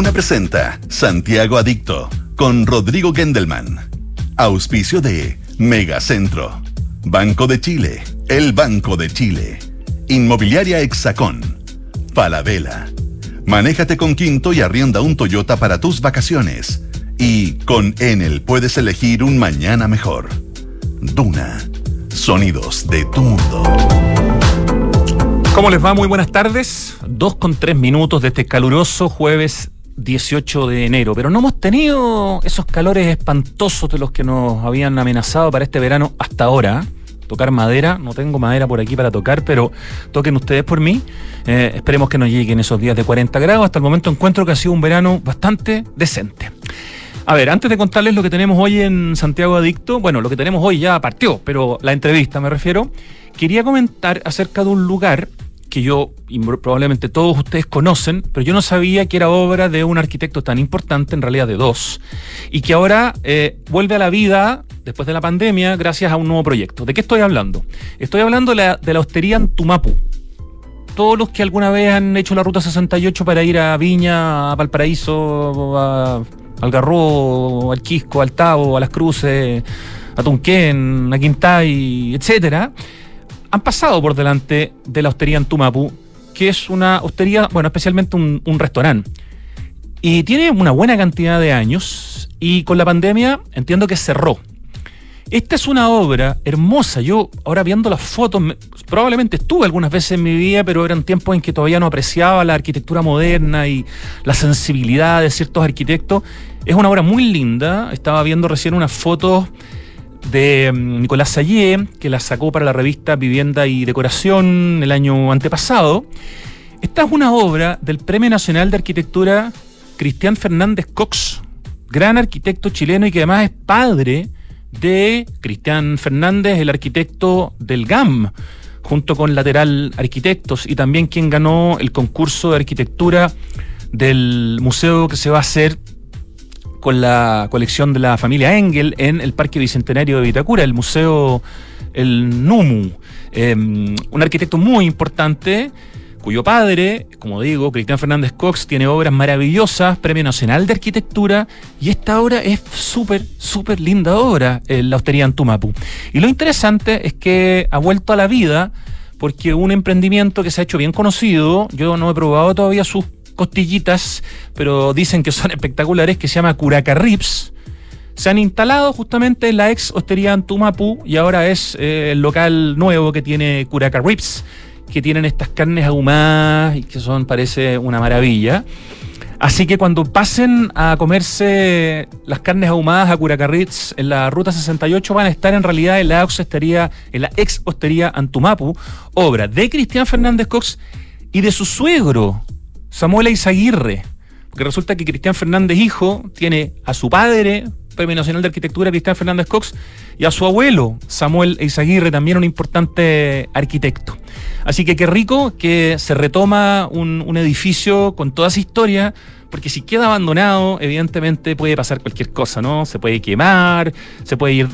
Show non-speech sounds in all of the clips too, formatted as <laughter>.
Duna presenta Santiago Adicto con Rodrigo Gendelman. Auspicio de Megacentro. Banco de Chile. El Banco de Chile. Inmobiliaria Hexacón. Palavela. Manéjate con Quinto y arrienda un Toyota para tus vacaciones. Y con Enel puedes elegir un mañana mejor. Duna. Sonidos de tu mundo. ¿Cómo les va? Muy buenas tardes. Dos con tres minutos de este caluroso jueves 18 de enero. Pero no hemos tenido esos calores espantosos de los que nos habían amenazado para este verano hasta ahora. Tocar madera, no tengo madera por aquí para tocar, pero toquen ustedes por mí. Eh, esperemos que nos lleguen esos días de 40 grados. Hasta el momento encuentro que ha sido un verano bastante decente. A ver, antes de contarles lo que tenemos hoy en Santiago Adicto, bueno, lo que tenemos hoy ya partió, pero la entrevista me refiero, quería comentar acerca de un lugar que yo y probablemente todos ustedes conocen, pero yo no sabía que era obra de un arquitecto tan importante, en realidad de dos, y que ahora eh, vuelve a la vida después de la pandemia gracias a un nuevo proyecto. ¿De qué estoy hablando? Estoy hablando de la, de la hostería en Tumapu. Todos los que alguna vez han hecho la ruta 68 para ir a Viña, a Valparaíso, a Algarrobo, al Quisco, al Tavo, a Las Cruces, a Tunquén, a Quintay, etcétera, han pasado por delante de la hostería en Tumapu, que es una hostería, bueno, especialmente un, restaurante. Y tiene una buena cantidad de años y con la pandemia entiendo que cerró. Esta es una obra hermosa. Yo ahora viendo las fotos, probablemente estuve algunas veces en mi vida, pero eran tiempos en que todavía no apreciaba la arquitectura moderna y la sensibilidad de ciertos arquitectos. Es una obra muy linda. Estaba viendo recién unas fotos de mm, Nicolás Sayé, que la sacó para la revista Vivienda y Decoración el año antepasado. Esta es una obra del Premio Nacional de Arquitectura Cristian Fernández Cox, gran arquitecto chileno y que además es padre de Cristian Fernández, el arquitecto del GAM, junto con Lateral Arquitectos, y también quien ganó el concurso de arquitectura del museo que se va a hacer con la colección de la familia Engel en el Parque Bicentenario de Vitacura, el Museo El Numu. Em, un arquitecto muy importante cuyo padre, como digo, Cristian Fernández Cox, tiene obras maravillosas, Premio Nacional de Arquitectura, y esta obra es súper, súper linda obra, la hostería en Tumapu. Y lo interesante es que ha vuelto a la vida porque un emprendimiento que se ha hecho bien conocido, yo no he probado todavía sus costillitas, pero dicen que son <laughs> espectaculares, que se llama Curaca Rips. Se han instalado justamente en la ex hostería Antumapu y ahora es eh, el local nuevo que tiene Curaca Rips, que tienen estas carnes ahumadas y que son, parece, una maravilla. Así que cuando pasen a comerse las carnes ahumadas a Curacarritz en la ruta 68 van a estar en realidad en la hostería, en la ex hostería Antumapu, obra de Cristian Fernández Cox y de su suegro, Samuel Eizaguirre. Porque resulta que Cristian Fernández, hijo, tiene a su padre, Premio Nacional de Arquitectura, Cristian Fernández Cox, y a su abuelo, Samuel Eizaguirre, también un importante arquitecto. Así que qué rico que se retoma un, un edificio con toda esa historia, porque si queda abandonado, evidentemente puede pasar cualquier cosa, ¿no? Se puede quemar, se puede ir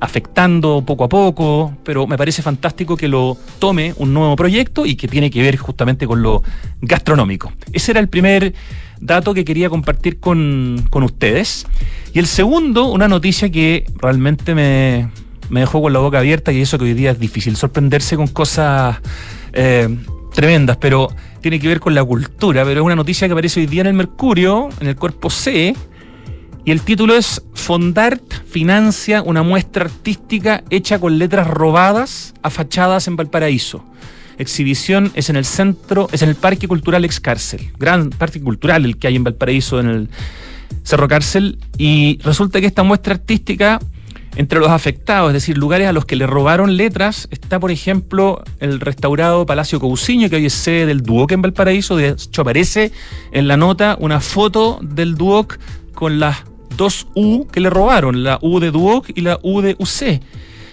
afectando poco a poco, pero me parece fantástico que lo tome un nuevo proyecto y que tiene que ver justamente con lo gastronómico. Ese era el primer dato que quería compartir con, ustedes. Y el segundo, una noticia que realmente me, dejó con la boca abierta y eso que hoy día es difícil sorprenderse con cosas eh, tremendas, pero tiene que ver con la cultura, pero es una noticia que aparece hoy día en el Mercurio, en el cuerpo C, y el título es Fondart financia una muestra artística hecha con letras robadas a fachadas en Valparaíso. Exhibición es en el centro, es en el Parque Cultural Ex Cárcel, gran parque cultural el que hay en Valparaíso en el Cerro Cárcel. Y resulta que esta muestra artística, entre los afectados, es decir, lugares a los que le robaron letras, está, por ejemplo, el restaurado Palacio Cousiño, que hoy es sede del Duoc en Valparaíso. De hecho, aparece en la nota una foto del Duoc con las dos U que le robaron, la U de Duoc y la U de UC.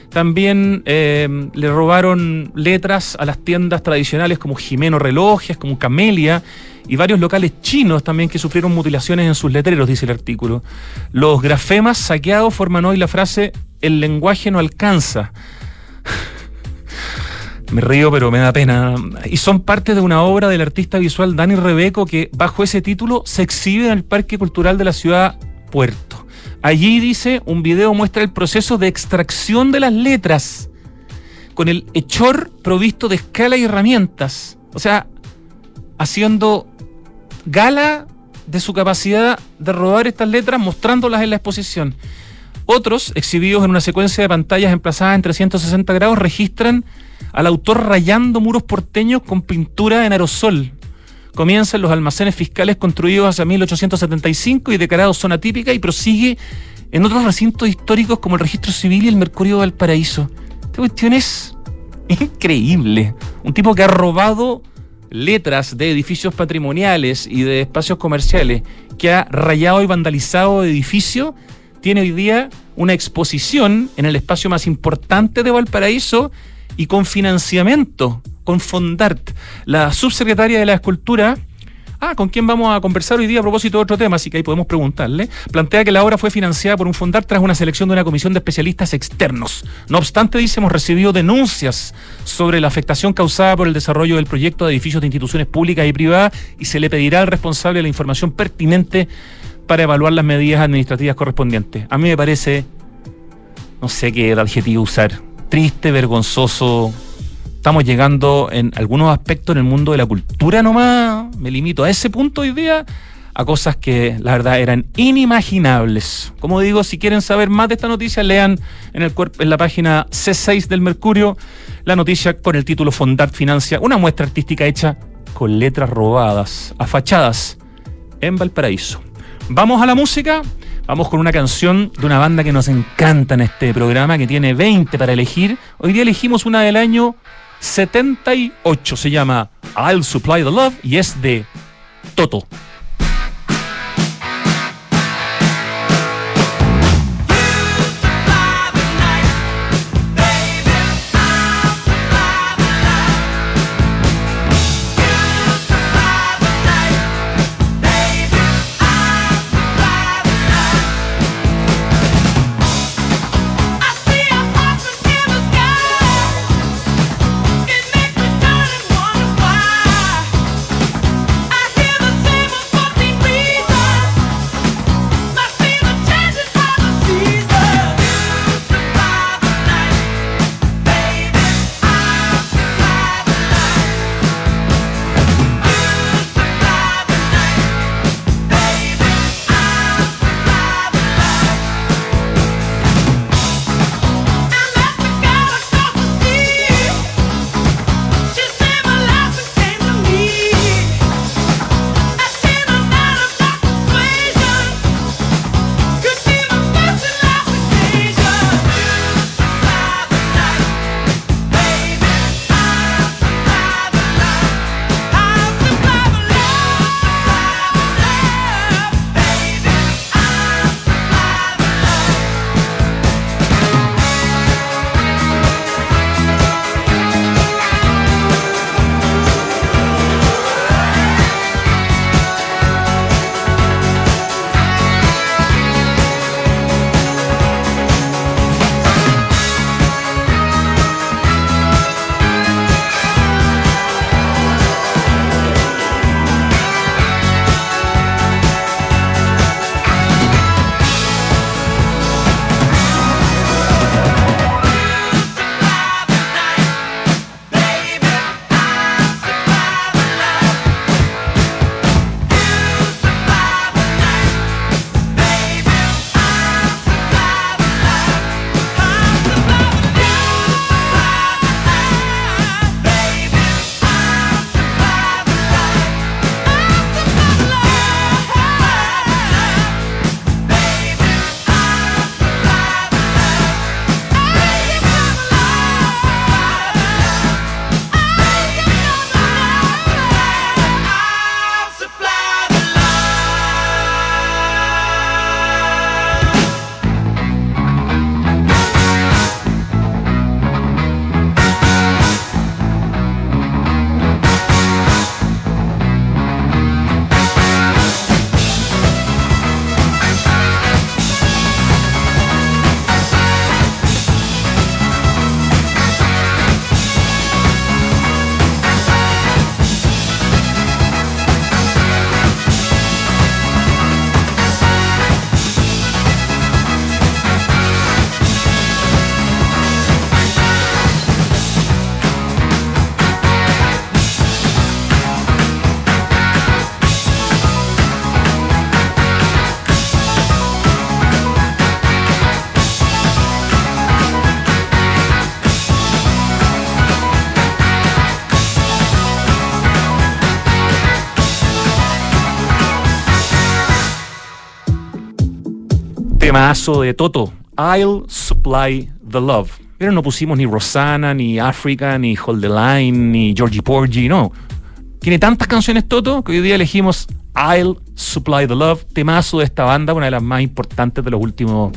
También eh, le robaron letras a las tiendas tradicionales como Jimeno Relojes, como Camelia y varios locales chinos también que sufrieron mutilaciones en sus letreros, dice el artículo. Los grafemas saqueados forman hoy la frase el lenguaje no alcanza. <laughs> Me río, pero me da pena. Y son parte de una obra del artista visual Dani Rebeco que bajo ese título se exhibe en el Parque Cultural de la ciudad Puerto. Allí dice, un video muestra el proceso de extracción de las letras con el hechor provisto de escala y herramientas. O sea, haciendo gala de su capacidad de rodar estas letras, mostrándolas en la exposición. Otros, exhibidos en una secuencia de pantallas emplazadas en 360 grados, registran al autor rayando muros porteños con pintura en aerosol. Comienzan los almacenes fiscales construidos hacia 1875 y declarados zona típica y prosigue en otros recintos históricos como el Registro Civil y el Mercurio de Valparaíso. Esta cuestión es increíble. Un tipo que ha robado letras de edificios patrimoniales y de espacios comerciales, que ha rayado y vandalizado edificios, tiene hoy día una exposición en el espacio más importante de Valparaíso y con financiamiento, con Fondart. La subsecretaria de la Escultura, ah, con quién vamos a conversar hoy día a propósito de otro tema, así que ahí podemos preguntarle, plantea que la obra fue financiada por un Fondart tras una selección de una comisión de especialistas externos. No obstante, dice, hemos recibido denuncias sobre la afectación causada por el desarrollo del proyecto de edificios de instituciones públicas y privadas y se le pedirá al responsable la información pertinente para evaluar las medidas administrativas correspondientes. A mí me parece, no sé qué adjetivo usar, triste, vergonzoso. Estamos llegando en algunos aspectos en el mundo de la cultura nomás, me limito a ese punto hoy día, a cosas que la verdad eran inimaginables. Como digo, si quieren saber más de esta noticia, lean en, el en la página C6 del Mercurio la noticia con el título Fondart Financia, una muestra artística hecha con letras robadas, a fachadas en Valparaíso. Vamos a la música. Vamos con una canción de una banda que nos encanta en este programa, que tiene 20 para elegir. Hoy día elegimos una del año 78. Se llama I'll Supply the Love y es de Toto. Temazo de Toto. I'll supply the love. Pero no pusimos ni Rosanna, ni Africa, ni Hold the Line, ni Georgie Porgy, no. Tiene tantas canciones Toto que hoy día elegimos I'll Supply the Love, temazo de esta banda, una de las más importantes de los últimos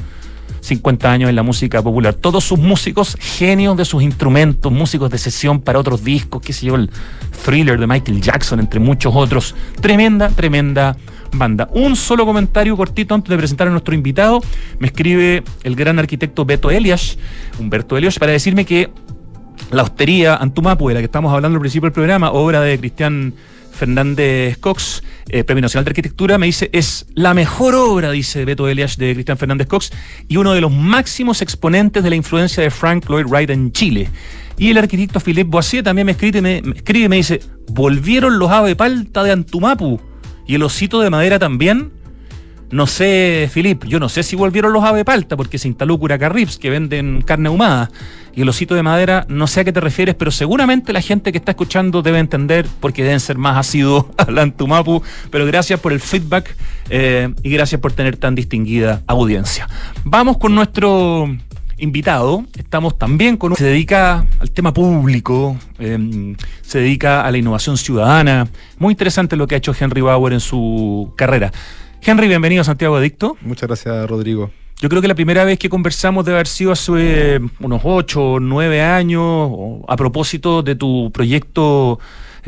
50 años en la música popular. Todos sus músicos, genios de sus instrumentos, músicos de sesión para otros discos, qué sé yo, el thriller de Michael Jackson, entre muchos otros. Tremenda, tremenda banda. Un solo comentario cortito antes de presentar a nuestro invitado. Me escribe el gran arquitecto Beto Elias, Humberto Elias, para decirme que la hostería Antumapu, de la que estamos hablando al principio del programa, obra de Cristian Fernández Cox, eh, Premio Nacional de Arquitectura, me dice, es la mejor obra, dice Beto Elias, de Cristian Fernández Cox, y uno de los máximos exponentes de la influencia de Frank Lloyd Wright en Chile. Y el arquitecto Philippe Boisier también me escribe, me, me escribe y me dice, volvieron los ave palta de Antumapu y el osito de madera también. No sé, Filip, yo no sé si volvieron los ave palta porque se instaló Curacarrips que venden carne ahumada y el osito de madera, no sé a qué te refieres, pero seguramente la gente que está escuchando debe entender porque deben ser más asiduos a la <laughs> Antumapu. Pero gracias por el feedback eh, y gracias por tener tan distinguida audiencia. Vamos con nuestro invitado. Estamos también con. Se dedica al tema público, eh, se dedica a la innovación ciudadana. Muy interesante lo que ha hecho Henry Bauer en su carrera. Henry, bienvenido a Santiago Adicto. Muchas gracias, Rodrigo. Yo creo que la primera vez que conversamos debe haber sido hace unos ocho o nueve años, a propósito de tu proyecto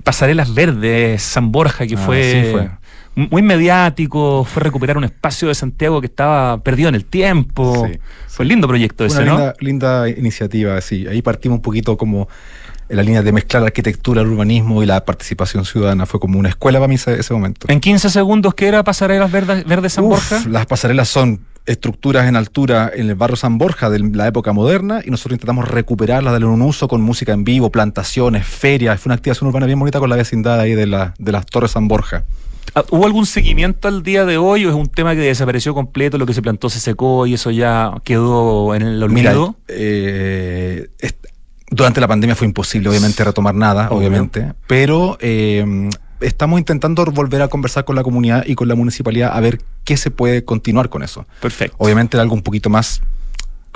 Pasarelas Verdes, San Borja, que ah, fue, sí fue muy mediático, fue recuperar un espacio de Santiago que estaba perdido en el tiempo. fue un lindo proyecto ese, Una linda, iniciativa, sí. Ahí partimos un poquito como en la línea de mezclar la arquitectura, el urbanismo y la participación ciudadana. Fue como una escuela para mí ese, ese momento. En 15 segundos, ¿qué era Pasarelas Verdes, Verde San Borja? Las pasarelas son estructuras en altura en el barrio San Borja de la época moderna y nosotros intentamos recuperarlas, darle un uso con música en vivo, plantaciones, ferias. Fue una activación urbana bien bonita con la vecindad ahí de, la, de las Torres San Borja. Ah, ¿Hubo algún seguimiento al día de hoy o es un tema que desapareció completo, lo que se plantó se secó y eso ya quedó en el olvido? Eh, durante la pandemia fue imposible, obviamente, retomar nada, obviamente, pero eh, estamos intentando volver a conversar con la comunidad y con la municipalidad a ver qué se puede continuar con eso. Perfecto. Obviamente algo un poquito más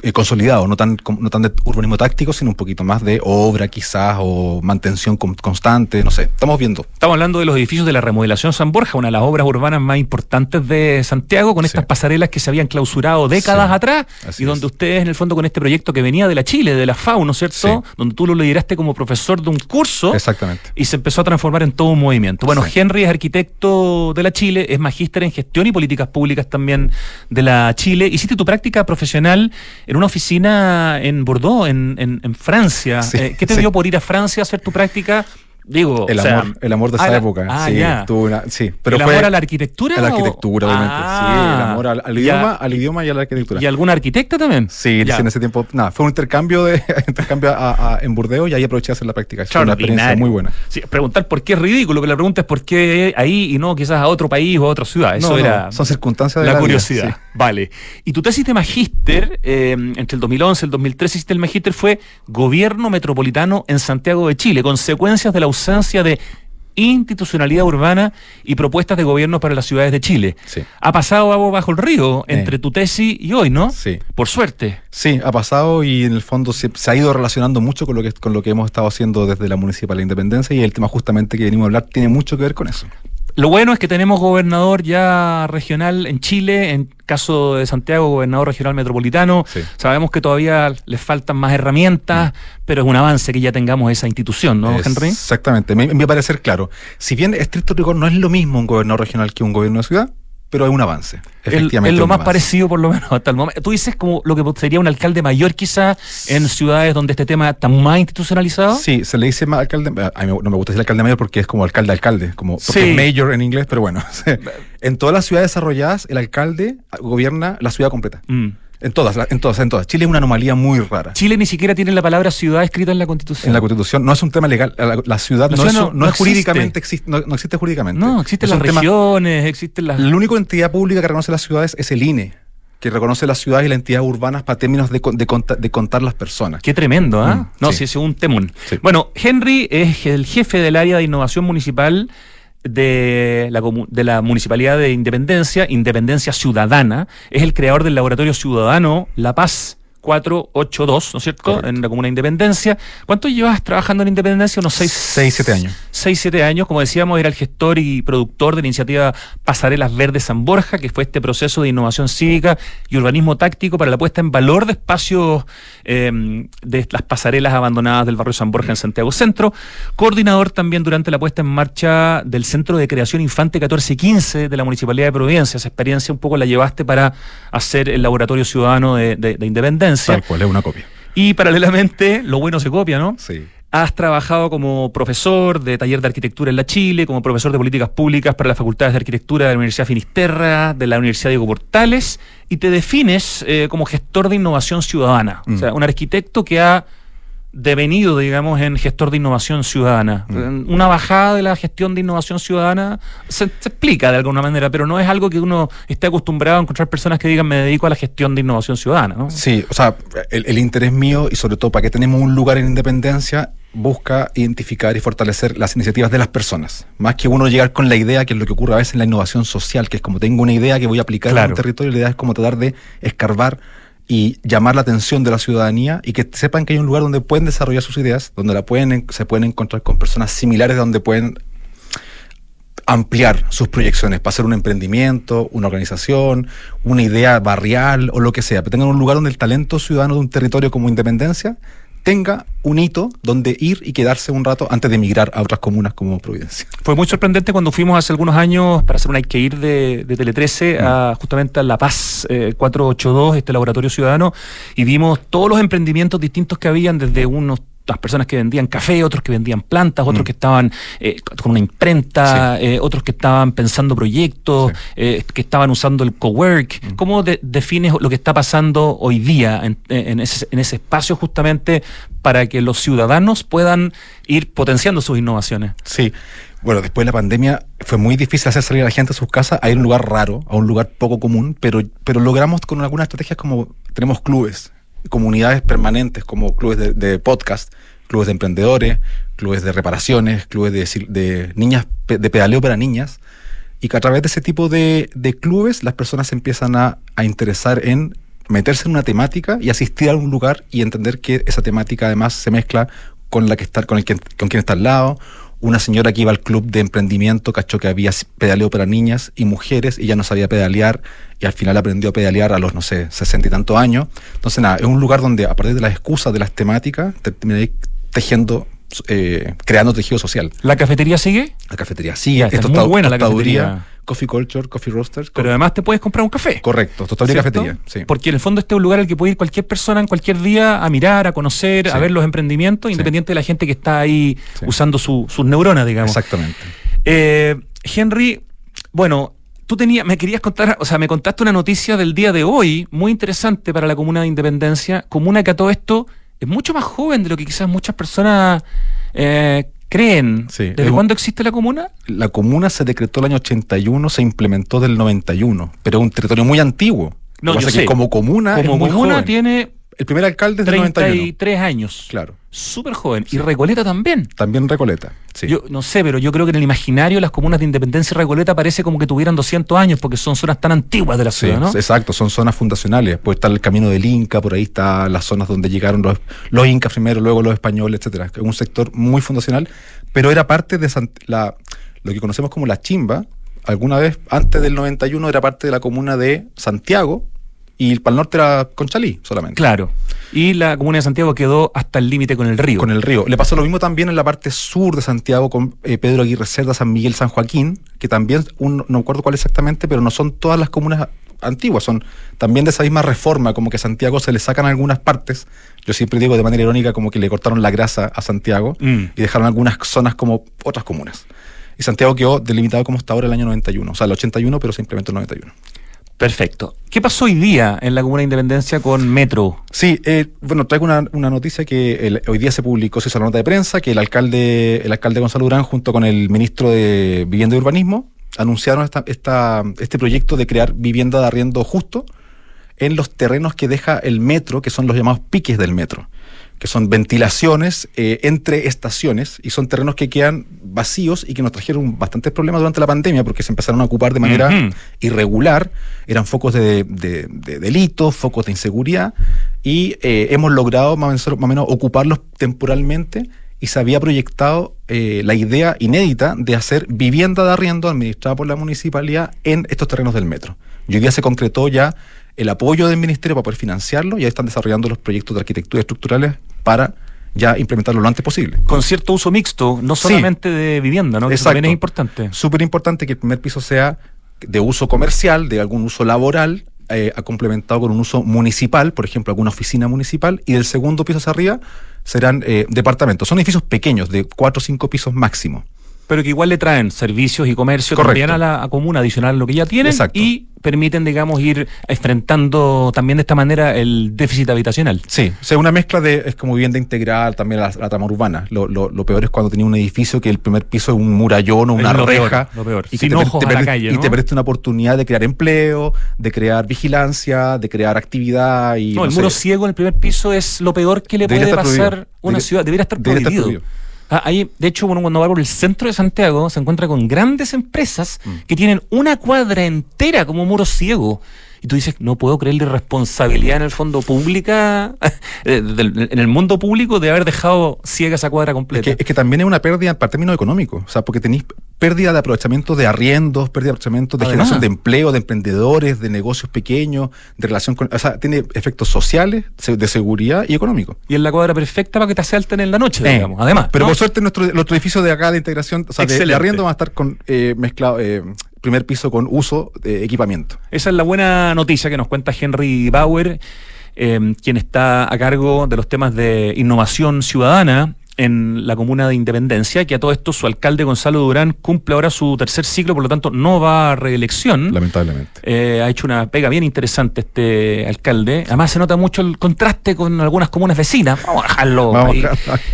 eh, consolidado, no tan, no tan de urbanismo táctico, sino un poquito más de obra quizás o mantención constante, no sé, estamos viendo. Estamos hablando de los edificios de la remodelación San Borja, una de las obras urbanas más importantes de Santiago, con estas pasarelas que se habían clausurado décadas atrás y donde ustedes en el fondo con este proyecto que venía de la Chile, de la FAO, ¿no es cierto? Donde tú lo lideraste como profesor de un curso. Exactamente. Y se empezó a transformar en todo un movimiento. Bueno, Henry es arquitecto de la Chile, es magíster en gestión y políticas públicas también de la Chile. Hiciste tu práctica profesional en una oficina en Bordeaux, en, en, Francia. Eh, ¿Qué te dio por ir a Francia a hacer tu práctica? Digo, el amor, el amor de esa época. Ah, sí, ya. Una, sí, pero ¿El amor a la arquitectura? A la arquitectura, obviamente. sí, el amor al, idioma, al idioma y a la arquitectura. ¿Y alguna arquitecta también? Sí, en ese tiempo, nada, fue un intercambio de <laughs> intercambio en Burdeos y ahí aproveché a hacer la práctica. Fue una experiencia muy buena. Sí, preguntar por qué es ridículo, pero la pregunta es por qué ahí y no quizás a otro país o a otra ciudad. Eso era. son circunstancias de la, curiosidad. Vale. Y tu tesis de magíster, eh, entre el 2011 y el 2013, hiciste el magíster, fue Gobierno Metropolitano en Santiago de Chile, consecuencias de la ausencia de institucionalidad urbana y propuestas de gobierno para las ciudades de Chile. Ha pasado algo bajo el río entre tu tesis y hoy, ¿no? Sí. Por suerte. Sí, ha pasado y en el fondo se, ha ido relacionando mucho con lo, que, con lo que hemos estado haciendo desde la Municipal Independencia y el tema justamente que venimos a hablar tiene mucho que ver con eso. Lo bueno es que tenemos gobernador ya regional en Chile, en caso de Santiago, gobernador regional metropolitano. Sabemos que todavía les faltan más herramientas, mm. pero es un avance que ya tengamos esa institución, ¿no, Henry? Exactamente, me, me parece claro. Si bien estricto rigor no es lo mismo un gobernador regional que un gobierno de ciudad, pero es un avance. Efectivamente. Es lo más parecido, por lo menos, <laughs> hasta el momento. Tú dices como lo que sería un alcalde mayor, quizá, en ciudades donde este tema está más institucionalizado. Sí, se le dice más alcalde. A mí no me gusta decir alcalde mayor porque es como alcalde-alcalde, como porque mayor en inglés, pero bueno. <laughs> en todas las ciudades desarrolladas, el alcalde gobierna la ciudad completa. Mm. En todas, en todas, en todas. Chile es una anomalía muy rara. Chile ni siquiera tiene la palabra ciudad escrita en la Constitución. En la Constitución no es un tema legal. La, ciudad no, es, jurídicamente existe, no, existe jurídicamente. No, existen las regiones, existen las. La única entidad pública que reconoce las ciudades es el INE que reconoce las ciudades y las entidades urbanas para términos de, de, contar las personas. Qué tremendo, ¿ah? no, sí. es un temón. Bueno, Henry es el jefe del área de innovación municipal de la, de la Municipalidad de Independencia, Independencia Ciudadana, es el creador del Laboratorio Ciudadano La Paz 482, ¿no es cierto? En la Comuna de Independencia. ¿Cuánto llevas trabajando en Independencia? Unos 6, 6 7 años. 6, 7 años. Como decíamos, era el gestor y productor de la iniciativa Pasarelas Verdes San Borja, que fue este proceso de innovación cívica y urbanismo táctico para la puesta en valor de espacios em, de las pasarelas abandonadas del barrio San Borja en Santiago Centro. Coordinador también durante la puesta en marcha del Centro de Creación Infante 1415 de la Municipalidad de Providencia. Esa experiencia un poco la llevaste para hacer el Laboratorio Ciudadano de, de Independencia Tal cual, es una copia. Y paralelamente, lo bueno se copia, ¿no? Sí. Has trabajado como profesor de taller de arquitectura en la Chile, como profesor de políticas públicas para las facultades de arquitectura de la Universidad Finisterra, de la Universidad Diego Portales, y te defines eh, como gestor de innovación ciudadana. O sea, mm. un arquitecto que ha devenido, digamos, en gestor de innovación ciudadana. Mm. Una bajada de la gestión de innovación ciudadana se, explica de alguna manera, pero no es algo que uno esté acostumbrado a encontrar personas que digan me dedico a la gestión de innovación ciudadana. ¿no? Sí, o sea, el, interés mío y sobre todo para que tenemos un lugar en independencia busca identificar y fortalecer las iniciativas de las personas, más que uno llegar con la idea, que es lo que ocurre a veces en la innovación social, que es como tengo una idea que voy a aplicar en un territorio, la idea es como tratar de escarbar y llamar la atención de la ciudadanía y que sepan que hay un lugar donde pueden desarrollar sus ideas, donde la pueden, se pueden encontrar con personas similares, donde pueden ampliar sus proyecciones para hacer un emprendimiento, una organización, una idea barrial o lo que sea, pero tengan un lugar donde el talento ciudadano de un territorio como Independencia tenga un hito donde ir y quedarse un rato antes de emigrar a otras comunas como Providencia. Fue muy sorprendente cuando fuimos hace algunos años para hacer un hay que ir de, de Tele 13 a mm. justamente a La Paz 482, eh, este laboratorio ciudadano, y vimos todos los emprendimientos distintos que habían desde unos las personas que vendían café, otros que vendían plantas, otros mm. que estaban eh, con una imprenta, eh, otros que estaban pensando proyectos, eh, que estaban usando el cowork. Mm. ¿Cómo defines lo que está pasando hoy día en, ese, en ese espacio justamente para que los ciudadanos puedan ir potenciando sus innovaciones? Sí. Bueno, después de la pandemia fue muy difícil hacer salir a la gente a sus casas a ir a un lugar raro, a un lugar poco común, pero, pero logramos con algunas estrategias como tenemos clubes comunidades permanentes como clubes de, podcast, clubes de emprendedores, clubes de reparaciones, clubes de, de, niñas, de pedaleo para niñas, y que a través de ese tipo de, clubes las personas empiezan a, a, interesar en meterse en una temática y asistir a un lugar y entender que esa temática además se mezcla con la que está, con el con quien está al lado, una señora que iba al club de emprendimiento cachó que había pedaleo para niñas y mujeres y ya no sabía pedalear y al final aprendió a pedalear a los, no sé, sesenta y tantos años. Entonces, nada, es un lugar donde a partir de las excusas de las temáticas terminé tejiendo eh, creando tejido social. ¿La cafetería sigue? La cafetería sigue. Esto está muy buena la cafetería. Coffee Culture, Coffee Roasters. Pero además te puedes comprar un café. Correcto, totalmente cafetería. Sí. Porque en el fondo este es un lugar al que puede ir cualquier persona en cualquier día a mirar, a conocer, a ver los emprendimientos, independiente de la gente que está ahí usando sus neuronas, digamos. Exactamente. Eh, Henry, bueno, tú tenías, me querías contar, o sea, me contaste una noticia del día de hoy, muy interesante para la comuna de Independencia, comuna que a todo esto es mucho más joven de lo que quizás muchas personas eh, creen. ¿Desde cuándo existe la comuna? La comuna se decretó el año 81, se implementó del 91, pero es un territorio muy antiguo. No, yo sé. como comuna, como comuna tiene el primer alcalde es del 33 años. Claro. Súper joven. Y Recoleta también. También Recoleta, sí. Yo no sé, pero yo creo que en el imaginario las comunas de Independencia y Recoleta parece como que tuvieran 200 años porque son zonas tan antiguas de la ciudad, ¿no? Exacto, son zonas fundacionales. Puede estar el camino del Inca, por ahí están las zonas donde llegaron los, los incas primero, luego los españoles, etcétera. Es un sector muy fundacional, pero era parte de la, lo que conocemos como la chimba. Alguna vez, antes del 91, era parte de la comuna de Santiago, y para el norte era Conchalí solamente. Claro. Y la comuna de Santiago quedó hasta el límite con el río. Con el río. Le pasó lo mismo también en la parte sur de Santiago con eh, Pedro Aguirre Cerda, San Miguel, San Joaquín, que también, un, no recuerdo cuál exactamente, pero no son todas las comunas antiguas, son también de esa misma reforma, como que a Santiago se le sacan algunas partes. Yo siempre digo de manera irónica como que le cortaron la grasa a Santiago mm. y dejaron algunas zonas como otras comunas. Y Santiago quedó delimitado como está ahora el año 91, o sea, el 81, pero se implementó el 91. Perfecto. ¿Qué pasó hoy día en la Comuna de Independencia con Metro? Sí, eh, bueno, traigo una, noticia que hoy día se publicó, se hizo la nota de prensa, que el alcalde, el alcalde Gonzalo Durán, junto con el ministro de Vivienda y Urbanismo, anunciaron esta, esta, este proyecto de crear vivienda de arriendo justo en los terrenos que deja el metro, que son los llamados piques del metro que son ventilaciones eh, entre estaciones y son terrenos que quedan vacíos y que nos trajeron bastantes problemas durante la pandemia porque se empezaron a ocupar de manera irregular, eran focos de, de, delitos, focos de inseguridad y eh, hemos logrado más o, menos, ocuparlos temporalmente y se había proyectado eh, la idea inédita de hacer vivienda de arriendo administrada por la municipalidad en estos terrenos del metro. Y hoy día se concretó ya el apoyo del ministerio para poder financiarlo y ahí están desarrollando los proyectos de arquitectura estructurales para ya implementarlo lo antes posible. Con cierto uso mixto, no solamente de vivienda, ¿no? Que también es importante. Súper importante que el primer piso sea de uso comercial, de algún uso laboral, eh, complementado con un uso municipal, por ejemplo, alguna oficina municipal, y del segundo piso hacia arriba serán eh, departamentos. Son edificios pequeños, de cuatro o cinco pisos máximo pero que igual le traen servicios y comercio también a la comuna adicional a lo que ya tienen y permiten, digamos, ir enfrentando también de esta manera el déficit habitacional. Sí, o sea, una mezcla de, es como vivienda integral, también la, trama urbana. Lo, peor es cuando tenía un edificio que el primer piso es un murallón o una reja. lo peor. Y, Sin te, ojos a la calle, y te presta una oportunidad de crear empleo, de crear vigilancia, de crear actividad. Y, no, el muro ciego en el primer piso es lo peor que le puede pasar a una ciudad. Debería estar prohibido. Ah, ahí, de hecho, uno cuando va por el centro de Santiago se encuentra con grandes empresas mm. que tienen una cuadra entera como muro ciego. Y tú dices, no puedo creer la irresponsabilidad en el fondo pública, <laughs> eh, en el mundo público de haber dejado ciega esa cuadra completa. Es que, también es una pérdida para términos económicos. O sea, porque tenéis pérdida de aprovechamiento de arriendos, pérdida de aprovechamiento de generación de empleo, de emprendedores, de negocios pequeños, de relación con... O sea, tiene efectos sociales, de seguridad y económicos. Y es la cuadra perfecta para que te asalten en la noche, eh, digamos, además. Pero por suerte nuestro, nuestro edificio de acá de integración, o sea, de, arriendo va a estar con eh, mezclado... Eh, primer piso con uso de equipamiento. Esa es la buena noticia que nos cuenta Henry Bauer, quien está a cargo de los temas de innovación ciudadana en la comuna de Independencia, que a todo esto su alcalde Gonzalo Durán cumple ahora su tercer ciclo, por lo tanto no va a reelección. Lamentablemente. Eh, ha hecho una pega bien interesante este alcalde. Además se nota mucho el contraste con algunas comunas vecinas. Vamos a dejarlo ahí.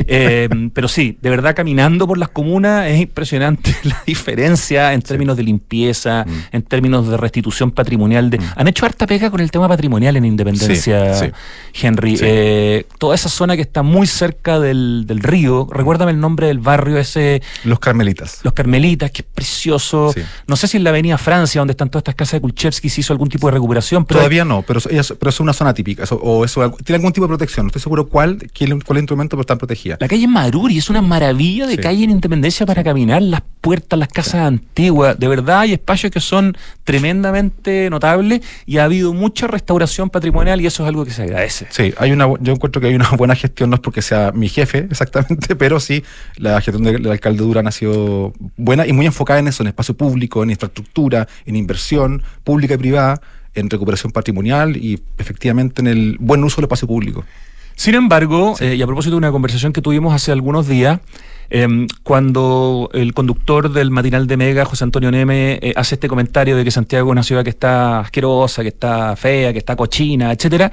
Eh, pero sí, de verdad caminando por las comunas es impresionante <laughs> la diferencia en términos de limpieza, mm. en términos de restitución patrimonial. De, mm. Han hecho harta pega con el tema patrimonial en Independencia, Henry. Eh, toda esa zona que está muy cerca del, del río recuérdame el nombre del barrio ese. Los Carmelitas. Los Carmelitas, que es precioso. No sé si en la avenida Francia, donde están todas estas casas de Kulchevsky, se hizo algún tipo de recuperación. Todavía no, pero, pero es una zona típica. o eso, tiene algún tipo de protección. No estoy seguro cuál, cuál, cuál instrumento, pero están protegidas. La calle Maruri es una maravilla de calle en Independencia para caminar, las puertas, las casas antiguas. De verdad hay espacios que son tremendamente notables y ha habido mucha restauración patrimonial y eso es algo que se agradece. Sí, hay una, yo encuentro que hay una buena gestión, no es porque sea mi jefe exactamente <laughs> pero sí, la gestión del alcalde Durán ha sido buena y muy enfocada en eso, en espacio público, en infraestructura, en inversión pública y privada, en recuperación patrimonial y efectivamente en el buen uso del espacio público. Sin embargo, eh, y a propósito de una conversación que tuvimos hace algunos días, em, cuando el conductor del matinal de Mega, José Antonio Neme, eh, hace este comentario de que Santiago es una ciudad que está asquerosa, que está fea, que está cochina, etcétera,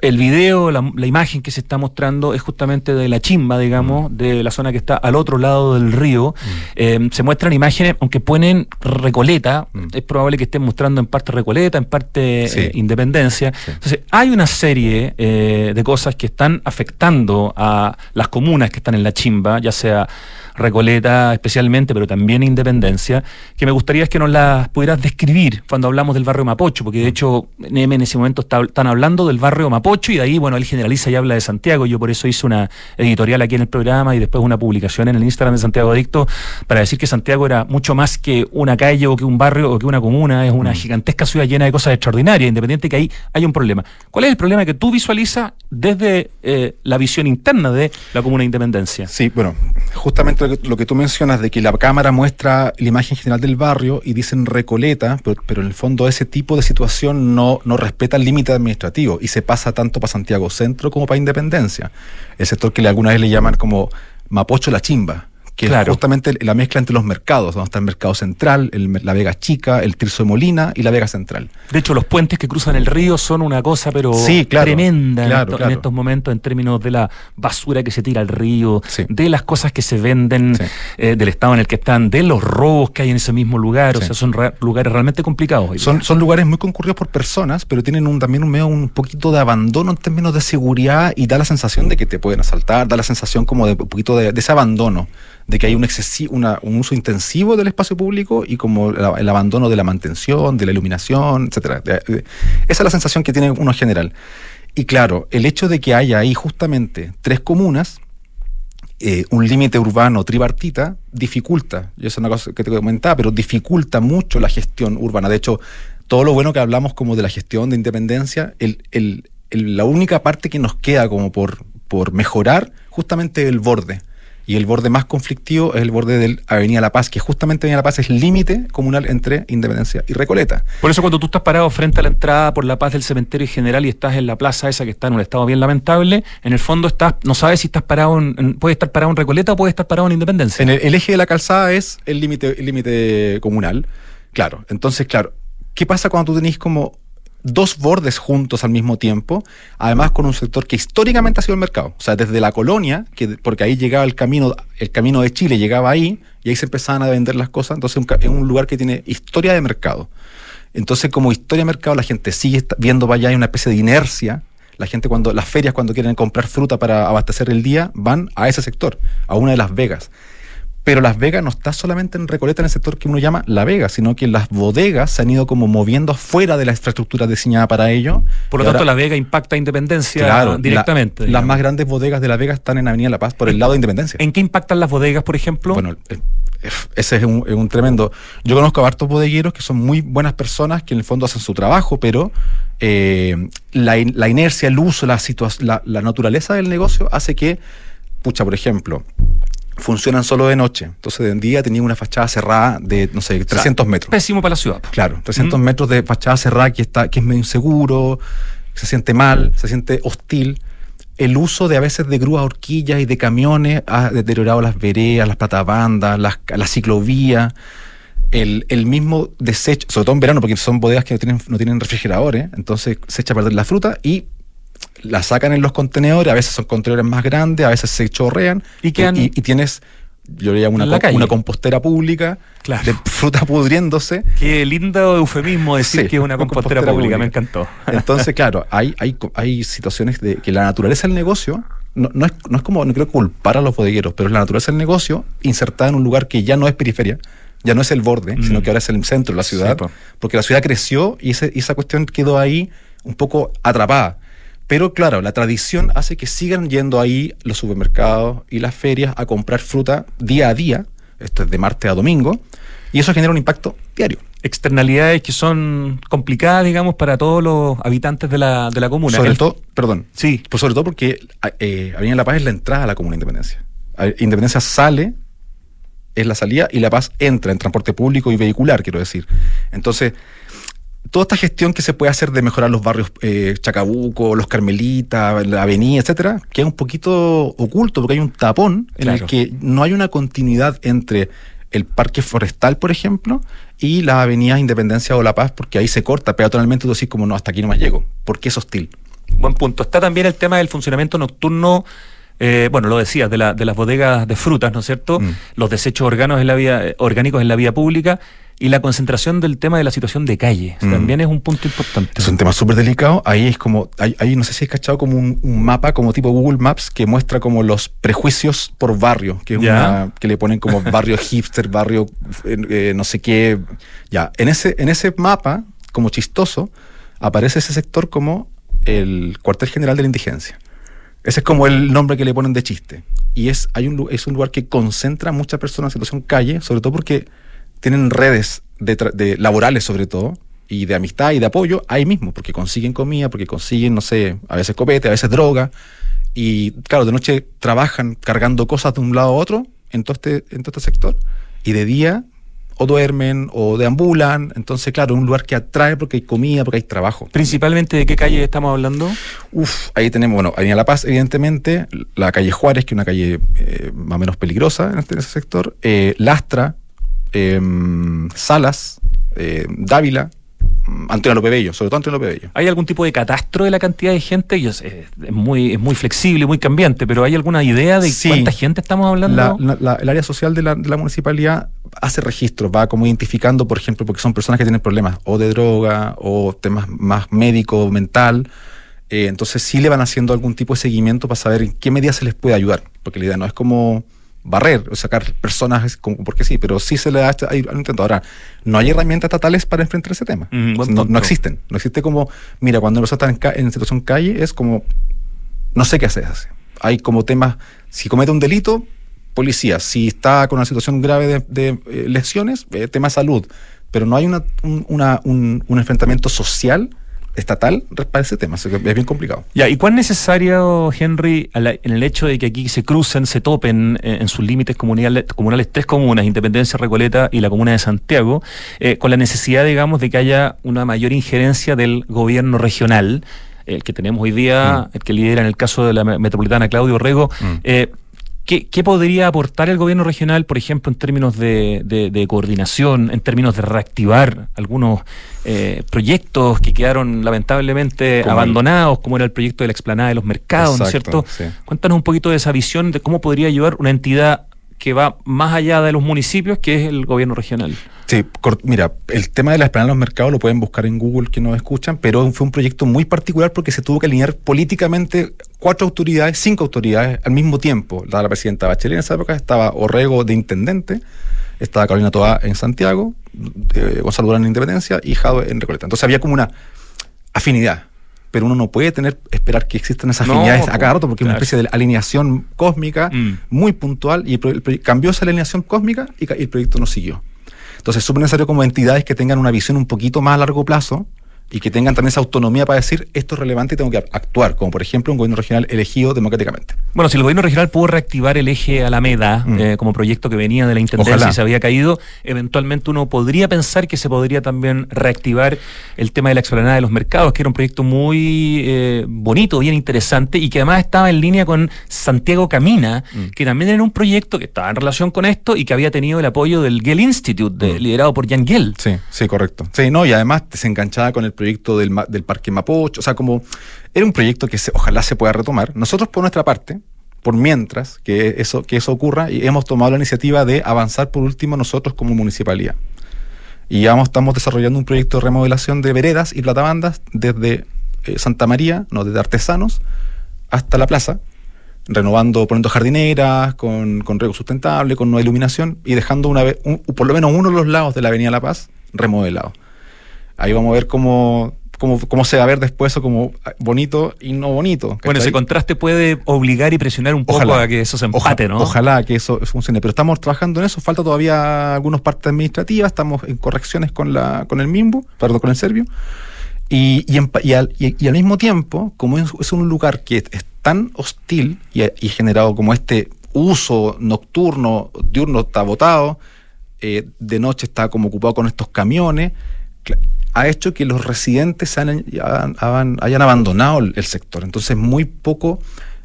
el video, la, imagen que se está mostrando es justamente de la chimba, digamos, mm. de la zona que está al otro lado del río. Mm. Eh, se muestran imágenes, aunque ponen Recoleta, mm. es probable que estén mostrando en parte Recoleta, en parte eh, Independencia. Entonces, hay una serie eh, de cosas que están afectando a las comunas que están en la chimba, ya sea Recoleta especialmente, pero también Independencia, que me gustaría es que nos las pudieras describir cuando hablamos del barrio Mapocho, porque de hecho Neme en ese momento están hablando del barrio Mapocho y de ahí, bueno, él generaliza y habla de Santiago. Yo por eso hice una editorial aquí en el programa y después una publicación en el Instagram de Santiago Adicto para decir que Santiago era mucho más que una calle o que un barrio o que una comuna, es una mm. gigantesca ciudad llena de cosas extraordinarias, independiente que ahí hay un problema. ¿Cuál es el problema que tú visualizas desde eh, la visión interna de la comuna de Independencia? Sí, bueno, justamente lo que, tú mencionas de que la cámara muestra la imagen general del barrio y dicen Recoleta, pero, en el fondo ese tipo de situación no, no respeta el límite administrativo y se pasa tanto para Santiago Centro como para Independencia. El sector que alguna vez le llaman como Mapocho la chimba, que es justamente la mezcla entre los mercados, donde está el mercado central, la Vega Chica, el Tirso de Molina y la Vega Central. De hecho, los puentes que cruzan el río son una cosa, pero tremenda en, estos momentos en términos de la basura que se tira al río, de las cosas que se venden, eh, del estado en el que están, de los robos que hay en ese mismo lugar. O sea, son lugares realmente complicados. Son, son lugares muy concurridos por personas, pero tienen un, también un medio un poquito de abandono en términos de seguridad y da la sensación de que te pueden asaltar, da la sensación como de un poquito de, ese abandono, de que hay un, un uso intensivo del espacio público y como el, abandono de la mantención, de la iluminación, etcétera. Esa es la sensación que tiene uno en general. Y claro, el hecho de que haya ahí justamente tres comunas, eh, un límite urbano tripartita, dificulta, y eso es una cosa que te comentaba, pero dificulta mucho la gestión urbana. De hecho, todo lo bueno que hablamos como de la gestión de independencia, la única parte que nos queda como por, por mejorar, justamente el borde. Y el borde más conflictivo es el borde de Avenida La Paz, que justamente Avenida La Paz es límite comunal entre Independencia y Recoleta. Por eso cuando tú estás parado frente a la entrada por La Paz del cementerio general y estás en la plaza esa que está en un estado bien lamentable, en el fondo estás, no sabes si estás parado en, puede estar parado en Recoleta o puede estar parado en Independencia. En el, eje de la calzada es el límite el límite comunal. Claro, entonces claro, ¿qué pasa cuando tú tenés como dos bordes juntos al mismo tiempo, además con un sector que históricamente ha sido el mercado. O sea, desde la colonia, que, porque ahí llegaba el camino, el camino de Chile llegaba ahí, y ahí se empezaban a vender las cosas, entonces es un lugar que tiene historia de mercado. Entonces, como historia de mercado, la gente sigue viendo para allá, hay una especie de inercia. La gente cuando, las ferias cuando quieren comprar fruta para abastecer el día, van a ese sector, a una de las vegas. Pero Las Vegas no está solamente en Recoleta, en el sector que uno llama La Vega, sino que las bodegas se han ido como moviendo afuera de la infraestructura diseñada para ello. Por lo tanto, La Vega impacta a Independencia directamente. las más grandes bodegas de La Vega están en Avenida La Paz, por el lado de Independencia. ¿En qué impactan las bodegas, por ejemplo? Bueno, ese es un, tremendo. Yo conozco a hartos bodegueros que son muy buenas personas, que en el fondo hacen su trabajo, pero eh, la, inercia, el uso, la, la, la naturaleza del negocio hace que, pucha, por ejemplo, funcionan solo de noche. Entonces, de en día tenía una fachada cerrada de, no sé, 300 metros. Pésimo para la ciudad. Claro, 300 metros de fachada cerrada que, está, que es medio inseguro, se siente mal, se siente hostil. El uso de a veces de grúas, horquillas y de camiones ha deteriorado las veredas, las platabandas, las, la ciclovía. El, el, mismo desecho, sobre todo en verano, porque son bodegas que no tienen, no tienen refrigeradores, entonces se echa a perder la fruta y la sacan en los contenedores, a veces son contenedores más grandes, a veces se chorrean y, y, tienes, yo le llamo una, una compostera pública de fruta pudriéndose. Qué lindo eufemismo decir que es una, <laughs> compostera, pública, me encantó. <laughs> Entonces, claro, hay, hay, hay situaciones de que la naturaleza del negocio no, no, es, no es como, no quiero culpar a los bodegueros, pero es la naturaleza del negocio insertada en un lugar que ya no es periferia, ya no es el borde, sino mm. que ahora es el centro de la ciudad, porque la ciudad creció y, ese, y esa cuestión quedó ahí un poco atrapada. Pero claro, la tradición hace que sigan yendo ahí los supermercados y las ferias a comprar fruta día a día, esto es de martes a domingo, y eso genera un impacto diario. Externalidades que son complicadas, digamos, para todos los habitantes de la, de la comuna. Sobre todo, perdón. Sí. Pues sobre todo porque eh, Avenida La Paz es la entrada a la comuna Independencia. Independencia sale, es la salida, y La Paz entra en transporte público y vehicular, quiero decir. Entonces, toda esta gestión que se puede hacer de mejorar los barrios eh, Chacabuco, los Carmelitas, la avenida, etcétera, queda un poquito oculto porque hay un tapón en el que no hay una continuidad entre el parque forestal, por ejemplo, y la avenida Independencia o La Paz, porque ahí se corta peatonalmente, tú decís como no, hasta aquí no más llego, porque es hostil. Buen punto. Está también el tema del funcionamiento nocturno eh, bueno, lo decías, de, la, de las bodegas de frutas, ¿no es cierto? Mm. Los desechos orgánicos en la vía, eh, orgánicos en la vía pública y la concentración del tema de la situación de calle. Mm. También es un punto importante. Es un tema súper delicado. Ahí es como, ahí, no sé si has cachado como un, mapa como tipo Google Maps que muestra como los prejuicios por barrio, que es una, que le ponen como barrio <laughs> hipster, barrio eh, no sé qué. Ya, en ese, en ese mapa, como chistoso, aparece ese sector como el cuartel general de la indigencia. Ese es como el nombre que le ponen de chiste. Y es, hay un, es un lugar que concentra a muchas personas en situación calle, sobre todo porque tienen redes de, laborales sobre todo, y de amistad y de apoyo ahí mismo, porque consiguen comida, porque consiguen, no sé, a veces copete, a veces droga, y claro, de noche trabajan cargando cosas de un lado a otro en todo este, en todo este sector, y de día o duermen o deambulan. Entonces, claro, es un lugar que atrae porque hay comida, porque hay trabajo. ¿Principalmente de qué calle estamos hablando? Uf, ahí tenemos, bueno, Avenida La Paz, evidentemente, la calle Juárez, que es una calle eh, más o menos peligrosa en, este, ese sector, eh, Lastra, em, Salas, eh, Dávila, Antonio López Bello, sobre todo Antonio López Bello. ¿Hay algún tipo de catastro de la cantidad de gente? es, muy, es muy flexible, muy cambiante, pero ¿hay alguna idea de cuánta gente estamos hablando? el área social de la, municipalidad hace registros, va como identificando, por ejemplo, porque son personas que tienen problemas o de droga o temas más médico, mental. Eh, entonces sí le van haciendo algún tipo de seguimiento para saber en qué medida se les puede ayudar, porque la idea no es como barrer o sacar personas como porque sí, pero sí se le da este, hay un intento. Ahora, no hay herramientas estatales para enfrentar ese tema. no, existen. No existe como, mira, cuando nosotros están en, situación calle, es como, no sé qué hacer. Hay como temas, si comete un delito, policía. Si está con una situación grave de, eh, lesiones, eh, tema salud. Pero no hay una, un, un enfrentamiento social estatal para ese tema. Es bien complicado. Ya, ¿y cuán necesario, Henry, en el hecho de que aquí se crucen, se topen eh, en, sus límites comunales, comunales tres comunas, Independencia, Recoleta y la comuna de Santiago, eh, con la necesidad, digamos, de que haya una mayor injerencia del gobierno regional? el que tenemos hoy día, mm. el que lidera en el caso de la metropolitana Claudio Rego, mm. eh, ¿Qué, podría aportar el gobierno regional, por ejemplo, en términos de, coordinación, en términos de reactivar algunos eh, proyectos que quedaron lamentablemente abandonados, como era el proyecto de la explanada de los mercados, ¿no es cierto? Cuéntanos un poquito de esa visión de cómo podría ayudar una entidad que va más allá de los municipios, que es el gobierno regional. Sí, mira, el tema de la esperanza en los mercados lo pueden buscar en Google que nos escuchan, pero fue un proyecto muy particular porque se tuvo que alinear políticamente cuatro autoridades, cinco autoridades al mismo tiempo. Estaba la presidenta Bachelet en esa época, estaba Orrego de intendente, estaba Carolina Toa en Santiago, eh, Gonzalo Durán en Independencia y Jado en Recoleta. Entonces había como una afinidad pero uno no puede tener esperar que existan esas afinidades a cada rato porque es una especie de alineación cósmica mm. muy puntual y cambió esa alineación cósmica y, y el proyecto no siguió. Entonces es súper necesario como entidades que tengan una visión un poquito más a largo plazo y que tengan también esa autonomía para decir esto es relevante y tengo que actuar, como por ejemplo un gobierno regional elegido democráticamente. Bueno, si el gobierno regional pudo reactivar el eje Alameda mm. eh, como proyecto que venía de la Intendencia y se había caído, eventualmente uno podría pensar que se podría también reactivar el tema de la explanada de los mercados, que era un proyecto muy eh, bonito, bien interesante y que además estaba en línea con Santiago Camina, mm. que también era un proyecto que estaba en relación con esto y que había tenido el apoyo del Gell Institute, mm. liderado por Jan Gell. Sí, sí, correcto. Sí, no, y además se enganchaba con el proyecto del, del Parque Mapocho, o sea, como era un proyecto que ojalá se pueda retomar. Nosotros, por nuestra parte, por mientras que eso, que eso ocurra, y hemos tomado la iniciativa de avanzar por último nosotros como municipalidad. Y ya estamos desarrollando un proyecto de remodelación de veredas y platabandas desde eh, Santa María, no, desde Artesanos, hasta la plaza, renovando, poniendo jardineras, con, con riego sustentable, con nueva iluminación y dejando una vez, por lo menos uno de los lados de la Avenida La Paz remodelado. Ahí vamos a ver cómo, cómo, cómo se va a ver después eso como bonito y no bonito. Bueno, ese contraste puede obligar y presionar un poco a que eso se empate, ¿no? Ojalá que eso funcione, pero estamos trabajando en eso, falta todavía algunas partes administrativas, estamos en correcciones con, la, con el MIMBU, perdón, con el Servio, y, y, al, y, al, mismo tiempo, como es, un lugar que es, tan hostil y, generado como este uso nocturno, diurno está botado, eh, de noche está como ocupado con estos camiones, ha hecho que los residentes hayan, abandonado el, sector. Entonces, muy poco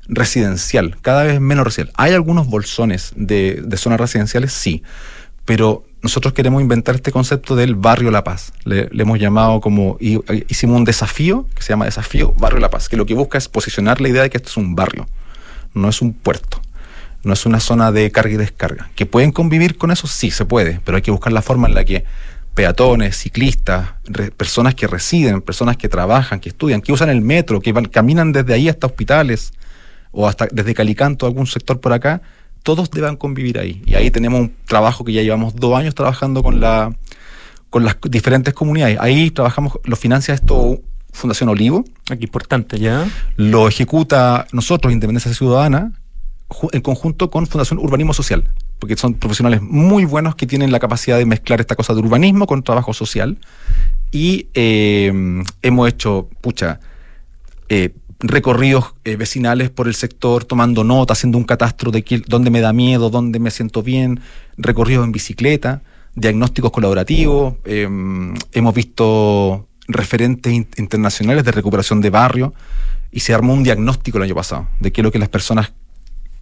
residencial, cada vez menos residencial. Hay algunos bolsones de, zonas residenciales, sí, pero nosotros queremos inventar este concepto del barrio La Paz. Le, hemos llamado como, hicimos un desafío que se llama Desafío Barrio La Paz, que lo que busca es posicionar la idea de que esto es un barrio, no es un puerto, no es una zona de carga y descarga. ¿Que pueden convivir con eso? Sí, se puede, pero hay que buscar la forma en la que peatones, ciclistas, personas que residen, personas que trabajan, que estudian, que usan el metro, que van, caminan desde ahí hasta hospitales o hasta desde Calicanto, algún sector por acá, todos deban convivir ahí. Y ahí tenemos un trabajo que ya llevamos dos años trabajando con la con las diferentes comunidades. Ahí trabajamos, lo financia esto Fundación Olivo. Aquí importante ya. Lo ejecuta nosotros, Independencia Ciudadana, en conjunto con Fundación Urbanismo Social porque son profesionales muy buenos que tienen la capacidad de mezclar esta cosa de urbanismo con trabajo social. Y eh, hemos hecho, pucha, eh, recorridos eh, vecinales por el sector, tomando nota, haciendo un catastro de dónde me da miedo, dónde me siento bien, recorridos en bicicleta, diagnósticos colaborativos, em, hemos visto referentes internacionales de recuperación de barrio y se armó un diagnóstico el año pasado de qué es lo que las personas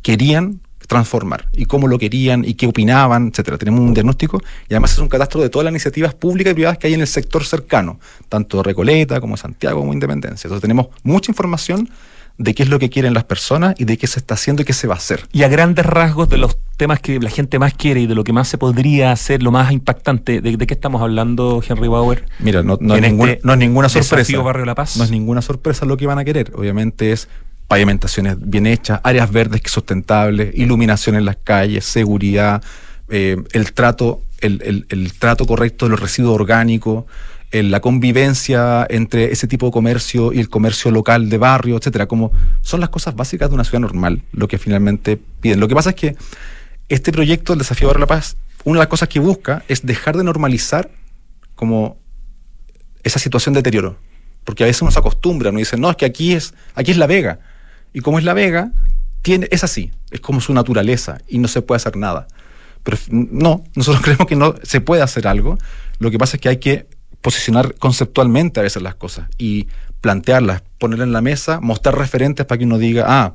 querían transformar y cómo lo querían y qué opinaban, etcétera. Tenemos un diagnóstico y además es un catastro de todas las iniciativas públicas y privadas que hay en el sector cercano, tanto Recoleta como Santiago como Independencia. Entonces tenemos mucha información de qué es lo que quieren las personas y de qué se está haciendo y qué se va a hacer. Y a grandes rasgos de los temas que la gente más quiere y de lo que más se podría hacer, lo más impactante, ¿de, qué estamos hablando, Henry Bauer? Mira, no, es, ninguna, este no es ninguna sorpresa. Barrio La Paz. No es ninguna sorpresa lo que van a querer. Obviamente es pavimentaciones bien hechas, áreas verdes que sustentables, iluminación en las calles, seguridad, eh, el trato, el, el trato correcto de los residuos orgánicos, la convivencia entre ese tipo de comercio y el comercio local de barrio, etcétera, como son las cosas básicas de una ciudad normal, lo que finalmente piden. Lo que pasa es que este proyecto, el Desafío de la Paz, una de las cosas que busca es dejar de normalizar como esa situación de deterioro. Porque a veces uno se acostumbra, uno dice, no, es que aquí es, aquí es La Vega. Y como es La Vega, tiene, es así, es como su naturaleza y no se puede hacer nada. Pero no, nosotros <laughs> creemos que no se puede hacer algo. Lo que pasa es que hay que posicionar conceptualmente a veces las cosas y plantearlas, ponerlas en la mesa, mostrar referentes para que uno diga, ah,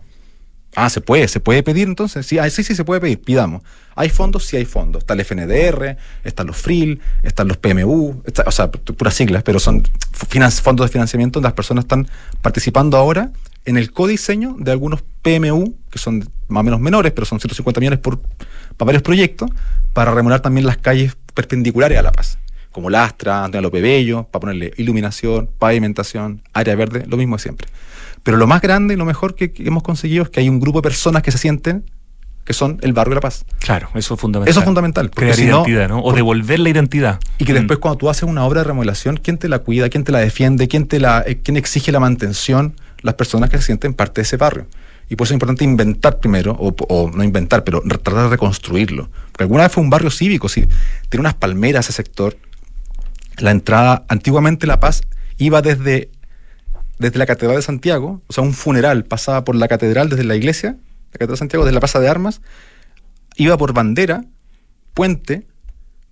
ah, se puede, se puede pedir entonces, sí, ah, sí, sí, se puede pedir, pidamos. ¿Hay fondos? Sí hay fondos. Está el FNDR, están los FRIL, están los PMU, o sea, puras siglas, pero son fondos de financiamiento donde las personas están participando ahora en el codiseño de algunos PMU, que son más o menos menores, pero son 150 millones por, para varios proyectos, para remodelar también las calles perpendiculares a La Paz como Lastra, Antonio López Bello, para ponerle iluminación, pavimentación, área verde, lo mismo de siempre. Pero lo más grande y lo mejor que, hemos conseguido es que hay un grupo de personas que se sienten que son el barrio de La Paz. Claro, eso es fundamental. Eso es fundamental. Crear identidad, ¿no? O devolver la identidad. Y que después mm. cuando tú haces una obra de remodelación, ¿quién te la cuida? ¿Quién te la defiende? ¿Quién, te la, eh, quién exige la mantención? Las personas que se sienten parte de ese barrio. Y por eso es importante inventar primero, o, no inventar, pero tratar de reconstruirlo. Porque alguna vez fue un barrio cívico, sí. Tiene unas palmeras ese sector, la entrada, antiguamente La Paz iba desde, desde la Catedral de Santiago, o sea, un funeral pasaba por la catedral desde la iglesia, la Catedral de Santiago, desde la Plaza de Armas, iba por bandera, puente,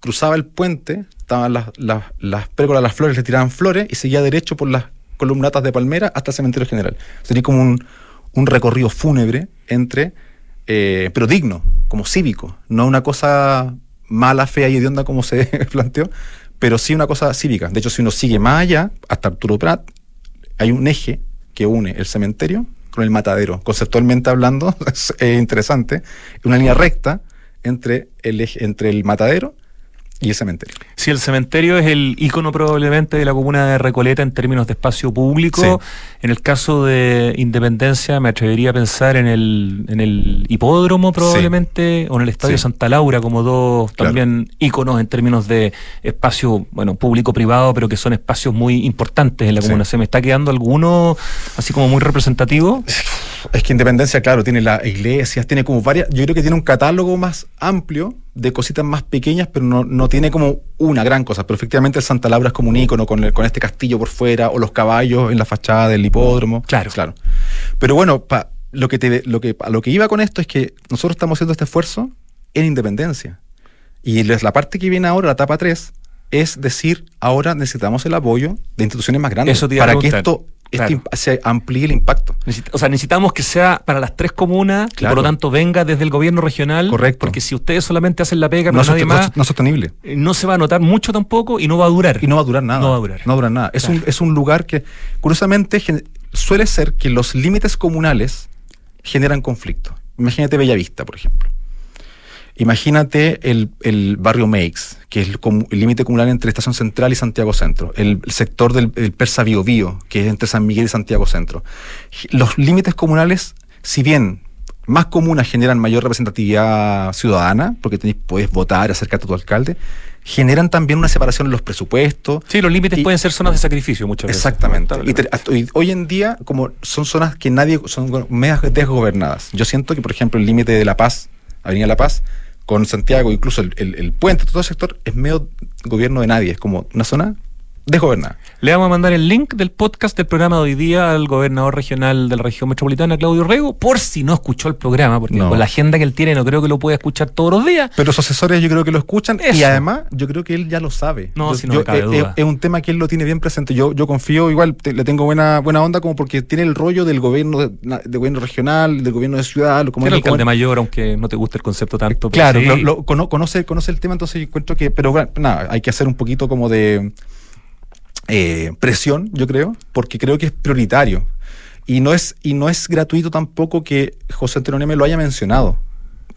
cruzaba el puente, estaban las, las, las pérgolas, las flores, le tiraban flores y seguía derecho por las columnatas de palmera hasta el cementerio general. Sería como un, un recorrido fúnebre entre, eh, pero digno, como cívico, no una cosa mala, fea y hedionda como se <laughs> planteó, pero sí una cosa cívica. De hecho, si uno sigue más allá, hasta Arturo Prat, hay un eje que une el cementerio con el matadero. Conceptualmente hablando, <laughs> es, interesante, una línea recta entre el, eje, entre el matadero y el cementerio. Si el cementerio es el icono probablemente de la comuna de Recoleta en términos de espacio público, en el caso de Independencia me atrevería a pensar en el, en el hipódromo probablemente, o en el Estadio Santa Laura como dos también iconos en términos de espacio, bueno, público-privado, pero que son espacios muy importantes en la comuna. ¿Se me está quedando alguno así como muy representativo? Es que Independencia, claro, tiene las iglesias, tiene como varias, yo creo que tiene un catálogo más amplio de cositas más pequeñas, pero no, no tiene como una gran cosa. Pero efectivamente el Santa Laura es como un ícono con, con este castillo por fuera o los caballos en la fachada del hipódromo. Claro. claro. Pero bueno, pa, lo, que te, lo, que, lo que iba con esto es que nosotros estamos haciendo este esfuerzo en independencia. Y la parte que viene ahora, la etapa 3, es decir, ahora necesitamos el apoyo de instituciones más grandes para que esto se amplíe el impacto. o sea, necesitamos que sea para las tres comunas y por lo tanto venga desde el gobierno regional. Correcto. Porque si ustedes solamente hacen la pega, no, nadie más, no, sostenible. Eh, no se va a notar mucho tampoco y no va a durar. Y no va a durar nada. No va a durar. No va a durar nada. Es, un, es un lugar que, curiosamente, suele ser que los límites comunales generan conflicto. Imagínate Bellavista, por ejemplo. Imagínate el, barrio Meix, que es el límite comunal entre Estación Central y Santiago Centro. El, sector del Persa Bio Bio, que es entre San Miguel y Santiago Centro. Los límites comunales, si bien más comunas generan mayor representatividad ciudadana, porque puedes votar, acercarte a tu alcalde, generan también una separación en los presupuestos. Sí, los límites pueden ser zonas de sacrificio muchas veces. Exactamente. Y, hoy en día, como son zonas que nadie, son medias desgobernadas. Yo siento que, por ejemplo, el límite de La Paz, Avenida La Paz, con Santiago, incluso el, el, puente, todo el sector, es medio gobierno de nadie, es como una zona desgobernada. Le vamos a mandar el link del podcast del programa de hoy día al gobernador regional de la región metropolitana, Claudio Rego, por si no escuchó el programa, porque con la agenda que él tiene no creo que lo pueda escuchar todos los días. Pero sus asesores yo creo que lo escuchan y además yo creo que él ya lo sabe. No, si no cabe eh, duda. Es, un tema que él lo tiene bien presente. Yo, yo confío, igual le tengo buena, buena onda como porque tiene el rollo del gobierno de, gobierno regional, del gobierno de ciudad. Lo, como el alcalde mayor, aunque no te guste el concepto tanto. Claro, lo, conoce, conoce el tema, entonces yo encuentro que, pero nada, hay que hacer un poquito como de eh, presión, yo creo, porque creo que es prioritario. Y no es, y no es gratuito tampoco que José Antonio me lo haya mencionado.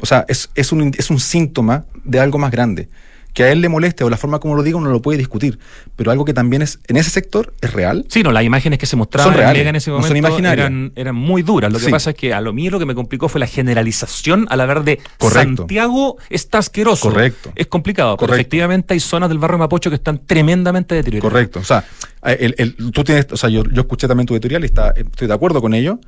O sea, es, es, un, es un síntoma de algo más grande que a él le moleste o la forma como lo diga uno lo puede discutir, pero algo que también es en ese sector es real. Sí, no, las imágenes que se mostraban en, ese momento eran, eran, muy duras. Lo que pasa es que a lo mío lo que me complicó fue la generalización al hablar de Santiago está asqueroso. Correcto. Es complicado, Correcto. efectivamente hay zonas del barrio Mapocho que están tremendamente deterioradas. Correcto. O sea, el, tú tienes, o sea, yo, yo escuché también tu editorial y está, estoy de acuerdo con ello.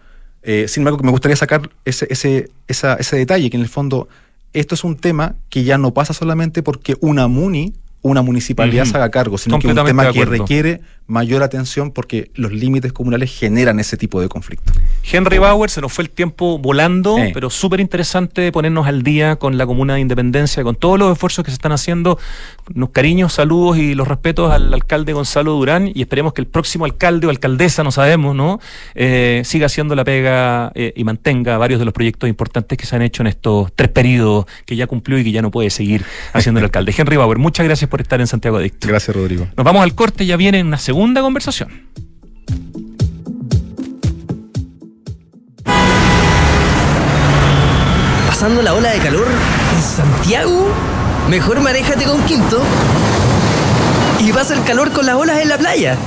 Eh, sin embargo, me gustaría sacar ese, ese, ese detalle que en el fondo esto es un tema que ya no pasa solamente porque una MUNI una municipalidad se haga cargo, sino que es un tema que requiere mayor atención porque los límites comunales generan ese tipo de conflicto. Henry Bauer, se nos fue el tiempo volando, pero súper interesante ponernos al día con la Comuna de Independencia, con todos los esfuerzos que se están haciendo. Unos cariños, saludos y los respetos al alcalde Gonzalo Durán y esperemos que el próximo alcalde o alcaldesa, no sabemos, ¿no? Eh, siga haciendo la pega eh, y mantenga varios de los proyectos importantes que se han hecho en estos tres periodos que ya cumplió y que ya no puede seguir haciendo el alcalde. Henry Bauer, muchas gracias por estar en Santiago Adicto. Gracias, Rodrigo. Nos vamos al corte, ya viene una segunda conversación. ¿Pasando la ola de calor en Santiago? Mejor manéjate con Quinto y vas al calor con las olas en la playa.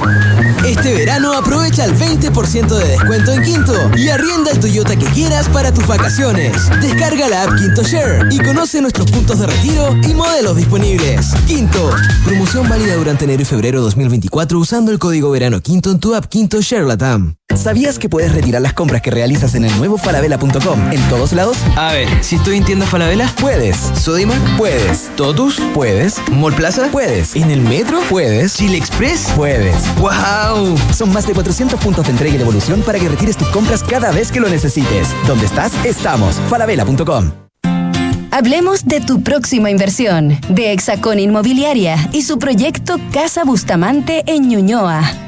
Este verano aprovecha el 20% de descuento en Quinto y arrienda el Toyota que quieras para tus vacaciones. Descarga la app Quinto Share y conoce nuestros puntos de retiro y modelos disponibles. Quinto, promoción válida durante enero y febrero 2024 usando el código verano Quinto en tu app Quinto Share Latam. ¿Sabías que puedes retirar las compras que realizas en el nuevo falabella.com en todos lados? A ver, si estoy en tienda Falabella, puedes. Sodimac, puedes. Totus, puedes. Mall Plaza, puedes. En el metro, puedes. Chile Express, puedes. ¡Wow! Son más de 400 puntos de entrega y devolución para que retires tus compras cada vez que lo necesites. ¿Dónde estás? Estamos. Falabella.com. Hablemos de tu próxima inversión, de Hexacón Inmobiliaria y su proyecto Casa Bustamante en Ñuñoa.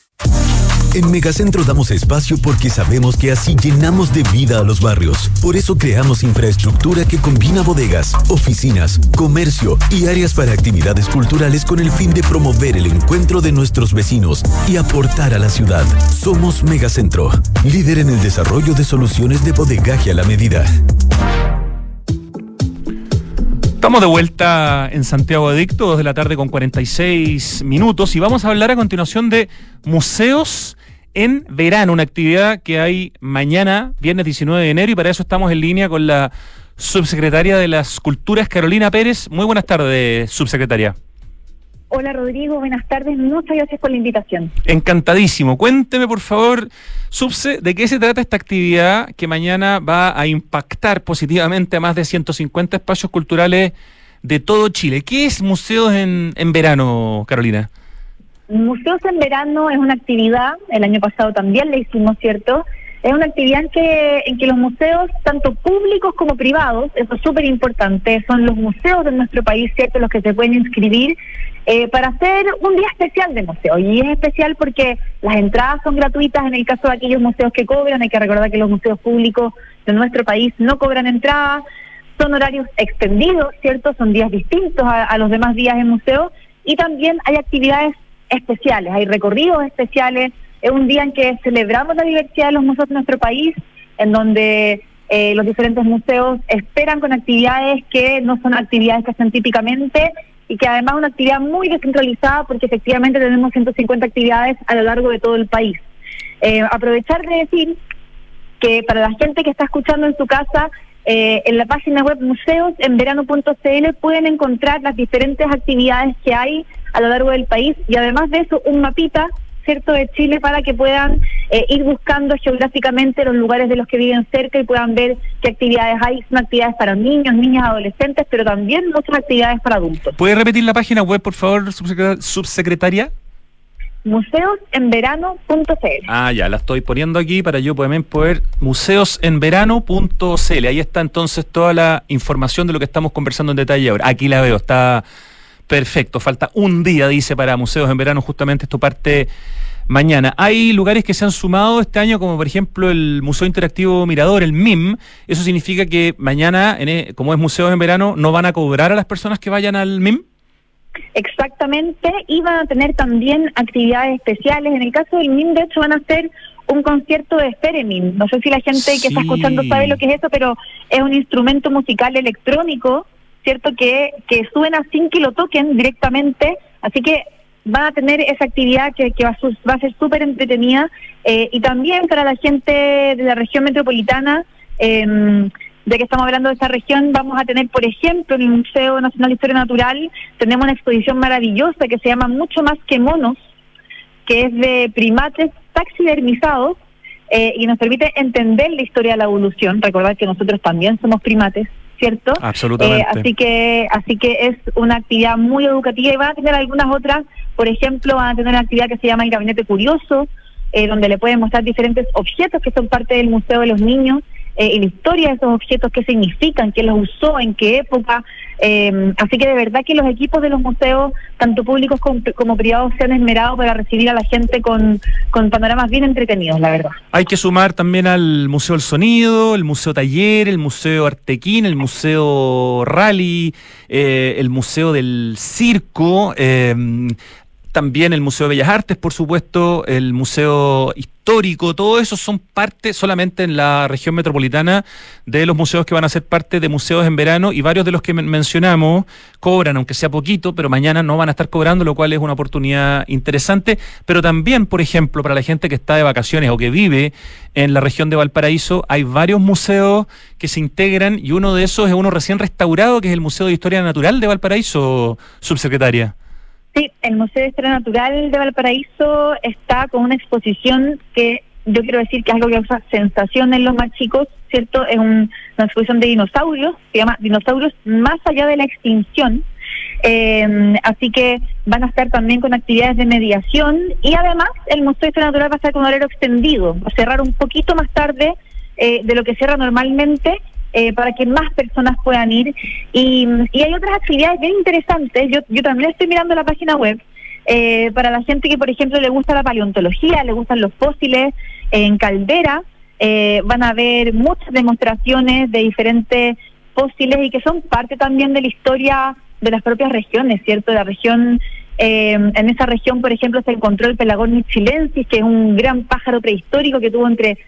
En Megacentro damos espacio porque sabemos que así llenamos de vida a los barrios. Por eso creamos infraestructura que combina bodegas, oficinas, comercio y áreas para actividades culturales con el fin de promover el encuentro de nuestros vecinos y aportar a la ciudad. Somos Megacentro, líder en el desarrollo de soluciones de bodegaje a la medida. Estamos de vuelta en Santiago Adicto, 2 de la tarde con 46 minutos y vamos a hablar a continuación de museos en verano, una actividad que hay mañana, viernes 19 de enero, y para eso estamos en línea con la subsecretaria de las Culturas, Carolina Pérez. Muy buenas tardes, subsecretaria. Hola Rodrigo, buenas tardes, muchas gracias por la invitación. Encantadísimo. Cuénteme por favor, Subse, ¿de qué se trata esta actividad que mañana va a impactar positivamente a más de 150 espacios culturales de todo Chile? ¿Qué es Museos en, en Verano, Carolina? Museos en Verano es una actividad, el año pasado también le hicimos, ¿cierto? Es una actividad en que, en que los museos, tanto públicos como privados, eso es súper importante, son los museos de nuestro país, ¿cierto?, los que se pueden inscribir eh, para hacer un día especial de museo. Y es especial porque las entradas son gratuitas en el caso de aquellos museos que cobran. Hay que recordar que los museos públicos de nuestro país no cobran entrada. Son horarios extendidos, ¿cierto? Son días distintos a, a los demás días en museo. Y también hay actividades especiales, hay recorridos especiales es un día en que celebramos la diversidad de los museos de nuestro país, en donde eh, los diferentes museos esperan con actividades que no son actividades que hacen típicamente y que además es una actividad muy descentralizada porque efectivamente tenemos 150 actividades a lo largo de todo el país. Eh, aprovechar de decir que para la gente que está escuchando en su casa, eh, en la página web museosenverano.cl pueden encontrar las diferentes actividades que hay a lo largo del país y además de eso un mapita cierto de Chile para que puedan eh, ir buscando geográficamente los lugares de los que viven cerca y puedan ver qué actividades hay. Son actividades para niños, niñas, adolescentes, pero también muchas actividades para adultos. ¿Puede repetir la página web, por favor, subsecretaria? museosenverano.cl. Ah, ya, la estoy poniendo aquí para yo también poder museosenverano.cl. Ahí está entonces toda la información de lo que estamos conversando en detalle ahora. Aquí la veo, está Perfecto, falta un día, dice, para museos en verano, justamente esto parte mañana. Hay lugares que se han sumado este año, como por ejemplo el Museo Interactivo Mirador, el MIM. Eso significa que mañana, e, como es museos en verano, no van a cobrar a las personas que vayan al MIM. Exactamente, y van a tener también actividades especiales. En el caso del MIM, de hecho, van a hacer un concierto de Theremin. No sé si la gente que está escuchando sabe lo que es eso, pero es un instrumento musical electrónico ¿cierto? Que, que suena sin que lo toquen directamente, así que van a tener esa actividad que, va, a, va a ser súper entretenida eh, y también para la gente de la región metropolitana, eh, de que estamos hablando de esta región, vamos a tener, por ejemplo, en el Museo Nacional de Historia Natural, tenemos una exposición maravillosa que se llama Mucho más que monos, que es de primates taxidermizados eh, y nos permite entender la historia de la evolución. Recordar que nosotros también somos primates ¿cierto? Absolutamente. Eh, así que así que es una actividad muy educativa y van a tener algunas otras, por ejemplo, van a tener una actividad que se llama el Gabinete Curioso, eh, donde le pueden mostrar diferentes objetos que son parte del Museo de los Niños eh, la historia de esos objetos, qué significan, quién los usó, en qué época. Eh, así que de verdad que los equipos de los museos, tanto públicos como, privados, se han esmerado para recibir a la gente con, con panoramas bien entretenidos, la verdad. Hay que sumar también al Museo del Sonido, el Museo Taller, el Museo Artequín, el Museo Rally, eh, el Museo del Circo. Eh, también el Museo de Bellas Artes, por supuesto, el Museo Histórico, todo eso son parte solamente en la región metropolitana de los museos que van a ser parte de museos en verano y varios de los que mencionamos cobran, aunque sea poquito, pero mañana no van a estar cobrando, lo cual es una oportunidad interesante. Pero también, por ejemplo, para la gente que está de vacaciones o que vive en la región de Valparaíso, hay varios museos que se integran y uno de esos es uno recién restaurado, que es el Museo de Historia Natural de Valparaíso, subsecretaria. Sí, el Museo de Historia Natural de Valparaíso está con una exposición que yo quiero decir que es algo que causa sensación en los más chicos, ¿cierto? Es una exposición de dinosaurios, se llama Dinosaurios más allá de la extinción. Eh, así que van a estar también con actividades de mediación y además el Museo de Historia Natural va a estar con horario extendido, va a cerrar un poquito más tarde eh, de lo que cierra normalmente eh, para que más personas puedan ir. Y, hay otras actividades bien interesantes. Yo, yo también estoy mirando la página web. Eh, para la gente que, por ejemplo, le gusta la paleontología, le gustan los fósiles, en Caldera eh, van a haber muchas demostraciones de diferentes fósiles y que son parte también de la historia de las propias regiones, ¿cierto? La región, en esa región, por ejemplo, se encontró el Pelagornis chilensis, que es un gran pájaro prehistórico que tuvo entre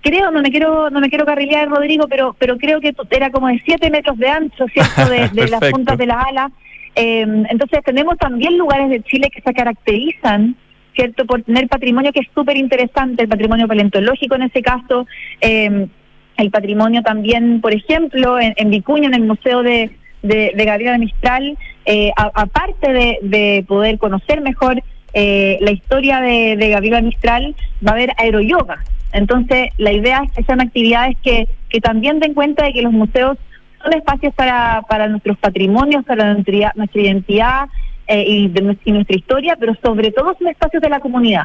creo, no me quiero, no me quiero carrilear, Rodrigo, pero, pero creo que era como de 7 metros de ancho, ¿cierto? De, <laughs> las puntas de las alas. Eh, entonces tenemos también lugares de Chile que se caracterizan, ¿cierto? Por tener patrimonio que es súper interesante, el patrimonio paleontológico en ese caso, eh, el patrimonio también, por ejemplo, en, Vicuña, en el Museo de, de, de Gabriela Mistral, eh, aparte de, de, poder conocer mejor eh, la historia de, de Gabriela Mistral, va a haber aeroyoga. Entonces, la idea es que sean actividades que, que también den cuenta de que los museos son espacios para, para nuestros patrimonios, para nuestra, identidad eh, y, de, y nuestra historia, pero sobre todo son espacios de la comunidad.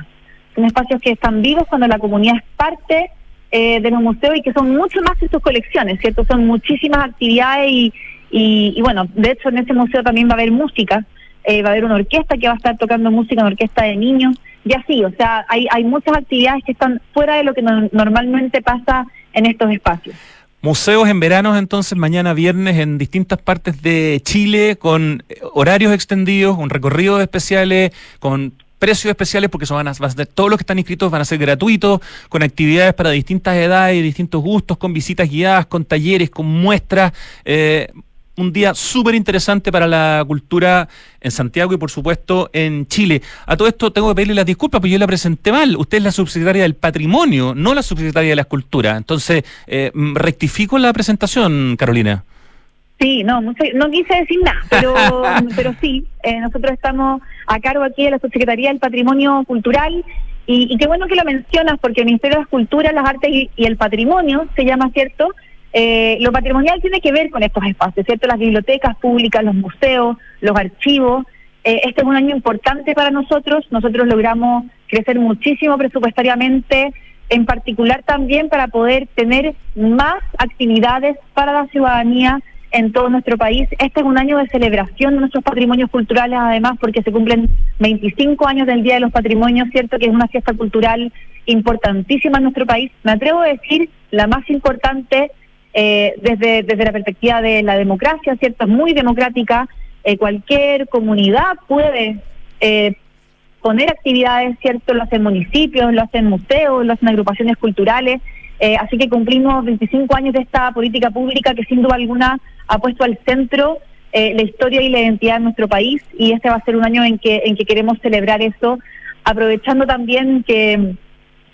Son espacios que están vivos cuando la comunidad es parte eh, de los museos y que son mucho más que sus colecciones, ¿cierto? Son muchísimas actividades y, y, bueno, de hecho en ese museo también va a haber música, eh, va a haber una orquesta que va a estar tocando música, una orquesta de niños, y así, o sea, hay, hay muchas actividades que están fuera de lo que normalmente pasa en estos espacios. Museos en veranos entonces mañana viernes en distintas partes de Chile con horarios extendidos, con recorridos especiales, con precios especiales porque son van a, todos los que están inscritos van a ser gratuitos, con actividades para distintas edades y distintos gustos, con visitas guiadas, con talleres, con muestras. Eh, un día súper interesante para la cultura en Santiago y por supuesto en Chile. A todo esto tengo que pedirle las disculpas porque yo la presenté mal. Usted es la subsecretaria del Patrimonio, no la subsecretaria de la Escultura. Entonces, eh, rectifico la presentación, Carolina. Sí, no, no, quise decir nada, pero, <laughs> pero sí, eh, nosotros estamos a cargo aquí de la Subsecretaría del Patrimonio Cultural y, qué bueno que lo mencionas porque el Ministerio de las Culturas, las Artes y, el Patrimonio se llama, ¿cierto? Eh, lo patrimonial tiene que ver con estos espacios, ¿cierto? Las bibliotecas públicas, los museos, los archivos. Eh, este es un año importante para nosotros. Nosotros logramos crecer muchísimo presupuestariamente, en particular también para poder tener más actividades para la ciudadanía en todo nuestro país. Este es un año de celebración de nuestros patrimonios culturales, además, porque se cumplen 25 años del Día de los Patrimonios, ¿cierto? Que es una fiesta cultural importantísima en nuestro país. Me atrevo a decir la más importante eh, desde, desde la perspectiva de la democracia, ¿cierto? Es muy democrática. Eh, cualquier comunidad puede eh, poner actividades, ¿cierto? Lo hacen municipios, lo hacen museos, lo hacen agrupaciones culturales. Eh, así que cumplimos 25 años de esta política pública que sin duda alguna ha puesto al centro eh, la historia y la identidad de nuestro país y este va a ser un año en que, en que queremos celebrar eso, aprovechando también que,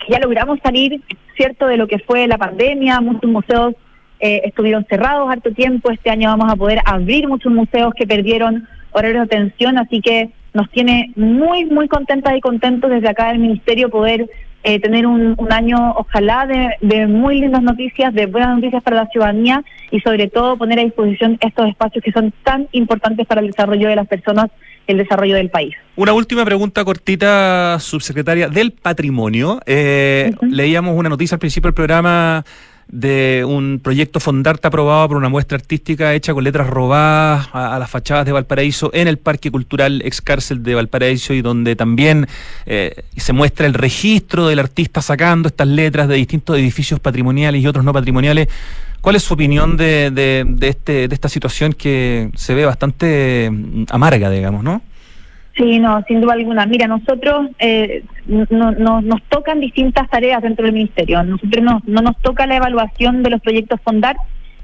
ya logramos salir, ¿cierto?, de lo que fue la pandemia, muchos museos eh, estuvieron cerrados harto tiempo, este año vamos a poder abrir muchos museos que perdieron horarios de atención, así que nos tiene muy, muy contentas y contentos desde acá del Ministerio poder eh, tener un, año, ojalá, de, muy lindas noticias, de buenas noticias para la ciudadanía y sobre todo poner a disposición estos espacios que son tan importantes para el desarrollo de las personas, el desarrollo del país. Una última pregunta cortita, subsecretaria del Patrimonio. Eh, leíamos una noticia al principio del programa de un proyecto Fondarte aprobado por una muestra artística hecha con letras robadas a, las fachadas de Valparaíso en el Parque Cultural Ex Cárcel de Valparaíso y donde también eh, se muestra el registro del artista sacando estas letras de distintos edificios patrimoniales y otros no patrimoniales. ¿Cuál es su opinión de, de, de, este, de esta situación que se ve bastante mm, amarga, digamos, no? Sí, no, sin duda alguna. Mira, nosotros eh, no, nos tocan distintas tareas dentro del Ministerio. Nosotros no, no nos toca la evaluación de los proyectos Fondar.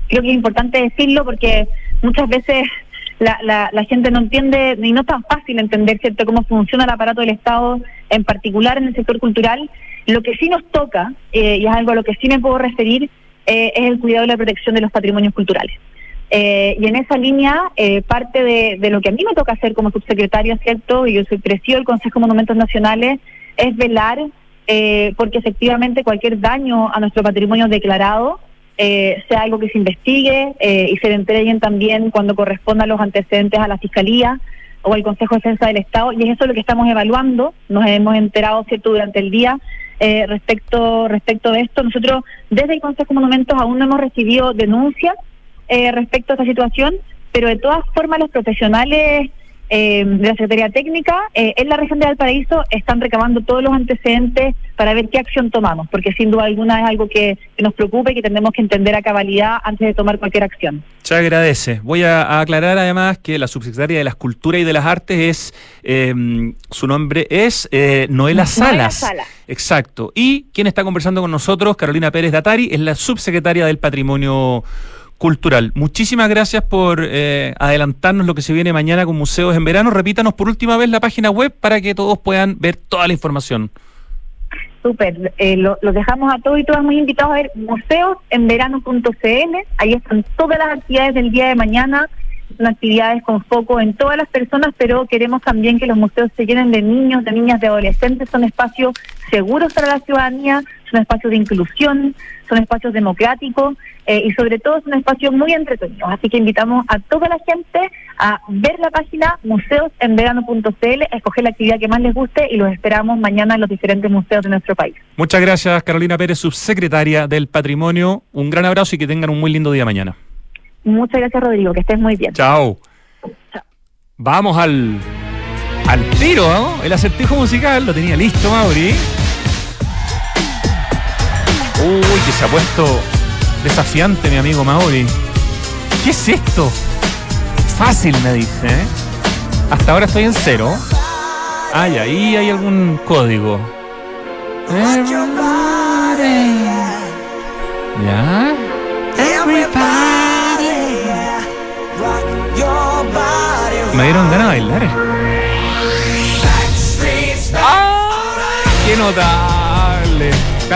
Creo que es importante decirlo porque muchas veces la, la, la gente no entiende y no es tan fácil entender cierto cómo funciona el aparato del Estado, en particular en el sector cultural. Lo que sí nos toca, eh, y es algo a lo que sí me puedo referir, eh, es el cuidado y la protección de los patrimonios culturales. Eh, y en esa línea, eh, parte de, lo que a mí me toca hacer como subsecretaria, ¿cierto? Y yo soy presido del Consejo de Monumentos Nacionales, es velar eh, porque efectivamente cualquier daño a nuestro patrimonio declarado sea algo que se investigue y se le entreguen también cuando corresponda los antecedentes a la Fiscalía o al Consejo de Defensa del Estado. Y es eso lo que estamos evaluando, nos hemos enterado, ¿cierto?, durante el día. respecto respecto de esto, nosotros desde el Consejo de Monumentos aún no hemos recibido denuncias eh, respecto a esta situación, pero de todas formas los profesionales eh, de la Secretaría Técnica eh, en la región de Valparaíso están recabando todos los antecedentes para ver qué acción tomamos, porque sin duda alguna es algo que, nos preocupa y que tenemos que entender a cabalidad antes de tomar cualquier acción. Se agradece. Voy a, aclarar además que la subsecretaria de las Culturas y de las Artes es, em, su nombre es Noela Salas. Noela Exacto. Y quien está conversando con nosotros, Carolina Pérez Datari, es la subsecretaria del Patrimonio cultural. Muchísimas gracias por eh, adelantarnos lo que se viene mañana con Museos en Verano. Repítanos por última vez la página web para que todos puedan ver toda la información. Súper, eh, los dejamos a todos y todas muy invitados a ver museosenverano.cl. Ahí están todas las actividades del día de mañana son actividades con foco en todas las personas, pero queremos también que los museos se llenen de niños, de niñas, de adolescentes. Son espacios seguros para la ciudadanía, son espacios de inclusión, son espacios democráticos eh, y sobre todo son espacios muy entretenidos. Así que invitamos a toda la gente a ver la página museosenverano.cl, escoger la actividad que más les guste y los esperamos mañana en los diferentes museos de nuestro país. Muchas gracias, Carolina Pérez, subsecretaria del Patrimonio. Un gran abrazo y que tengan un muy lindo día mañana. Muchas gracias, Rodrigo. Que estés muy bien. Chao. Vamos al, al tiro, ¿no? El acertijo musical lo tenía listo, Mauri. Uy, que se ha puesto desafiante mi amigo Mauri. ¿Qué es esto? Fácil, me dice. ¿eh? Hasta ahora estoy en cero. Ay, ahí hay algún código.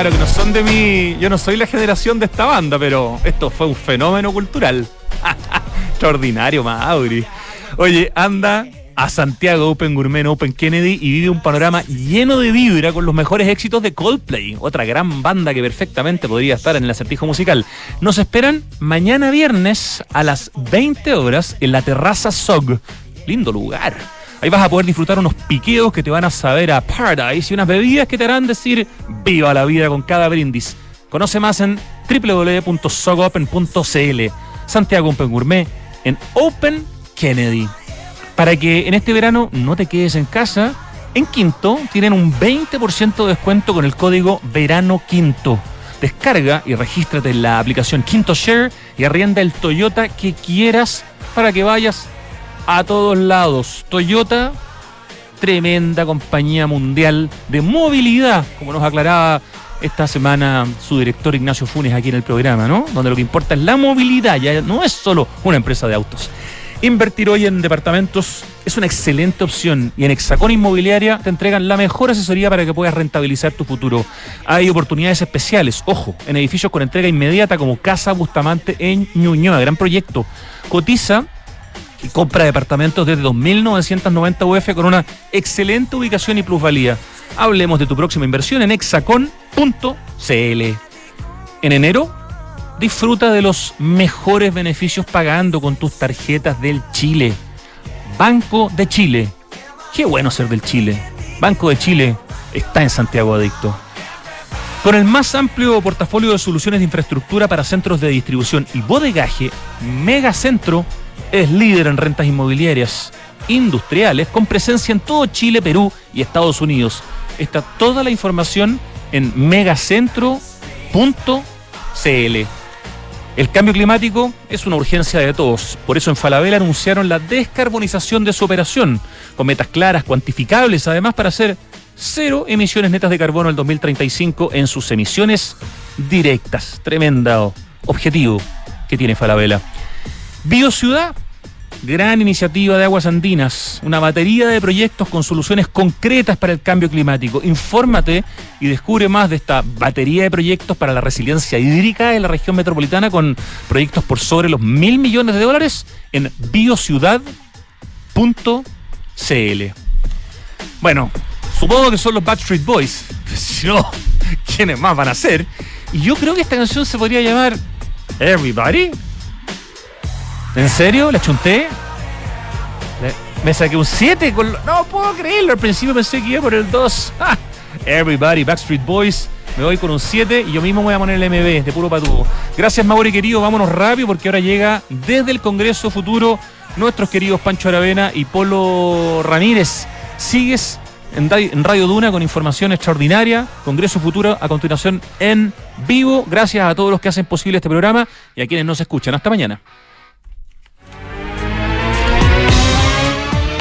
Claro que no son de mí. Yo no soy la generación de esta banda, pero esto fue un fenómeno cultural. <laughs> Extraordinario, Mauri. Oye, anda a Santiago Open Gourmet Open Kennedy y vive un panorama lleno de vibra con los mejores éxitos de Coldplay, otra gran banda que perfectamente podría estar en el acertijo musical. Nos esperan mañana viernes a las 20 horas en la terraza SOG. Lindo lugar. Ahí vas a poder disfrutar unos piqueos que te van a saber a Paradise y unas bebidas que te harán decir viva la vida con cada brindis. Conoce más en www.sogopen.cl. Santiago Open Gourmet en Open Kennedy. Para que en este verano no te quedes en casa, en Quinto tienen un 20% de descuento con el código Verano Quinto. Descarga y regístrate en la aplicación Quinto Share y arrienda el Toyota que quieras para que vayas a todos lados. Toyota, tremenda compañía mundial de movilidad, como nos aclaraba esta semana su director Ignacio Funes aquí en el programa, ¿no? Donde lo que importa es la movilidad, ya no es solo una empresa de autos. Invertir hoy en departamentos es una excelente opción y en Hexacón Inmobiliaria te entregan la mejor asesoría para que puedas rentabilizar tu futuro. Hay oportunidades especiales, ojo, en edificios con entrega inmediata como Casa Bustamante en Ñuñoa, gran proyecto. Cotiza y compra departamentos desde 2.990 UF con una excelente ubicación y plusvalía. Hablemos de tu próxima inversión en hexacon.cl. En enero, disfruta de los mejores beneficios pagando con tus tarjetas del Chile. Banco de Chile. Qué bueno ser del Chile. Banco de Chile está en Santiago Adicto. Con el más amplio portafolio de soluciones de infraestructura para centros de distribución y bodegaje, Megacentro es líder en rentas inmobiliarias industriales con presencia en todo Chile, Perú y Estados Unidos. Está toda la información en megacentro.cl. El cambio climático es una urgencia de todos. Por eso en Falabella anunciaron la descarbonización de su operación, con metas claras, cuantificables, además para hacer cero emisiones netas de carbono en 2035 en sus emisiones directas. Tremendo objetivo que tiene Falabella. Biociudad, gran iniciativa de Aguas Andinas, una batería de proyectos con soluciones concretas para el cambio climático. Infórmate y descubre más de esta batería de proyectos para la resiliencia hídrica en la región metropolitana con proyectos por sobre los mil millones de dólares en biociudad.cl. Bueno, supongo que son los Backstreet Boys. <laughs> Si no, ¿quiénes más van a ser? Y yo creo que esta canción se podría llamar Everybody. ¿En serio? ¿La chunté? Me saqué un 7 con... No puedo creerlo. Al principio pensé que iba por el 2. <laughs> Everybody, Backstreet Boys. Me voy con un 7 y yo mismo voy a poner el MB de puro patudo. Gracias, Mauri querido. Vámonos rápido porque ahora llega desde el Congreso Futuro nuestros queridos Pancho Aravena y Polo Ramírez. Sigues en Radio Duna con información extraordinaria. Congreso Futuro a continuación en vivo. Gracias a todos los que hacen posible este programa y a quienes nos escuchan. Hasta mañana.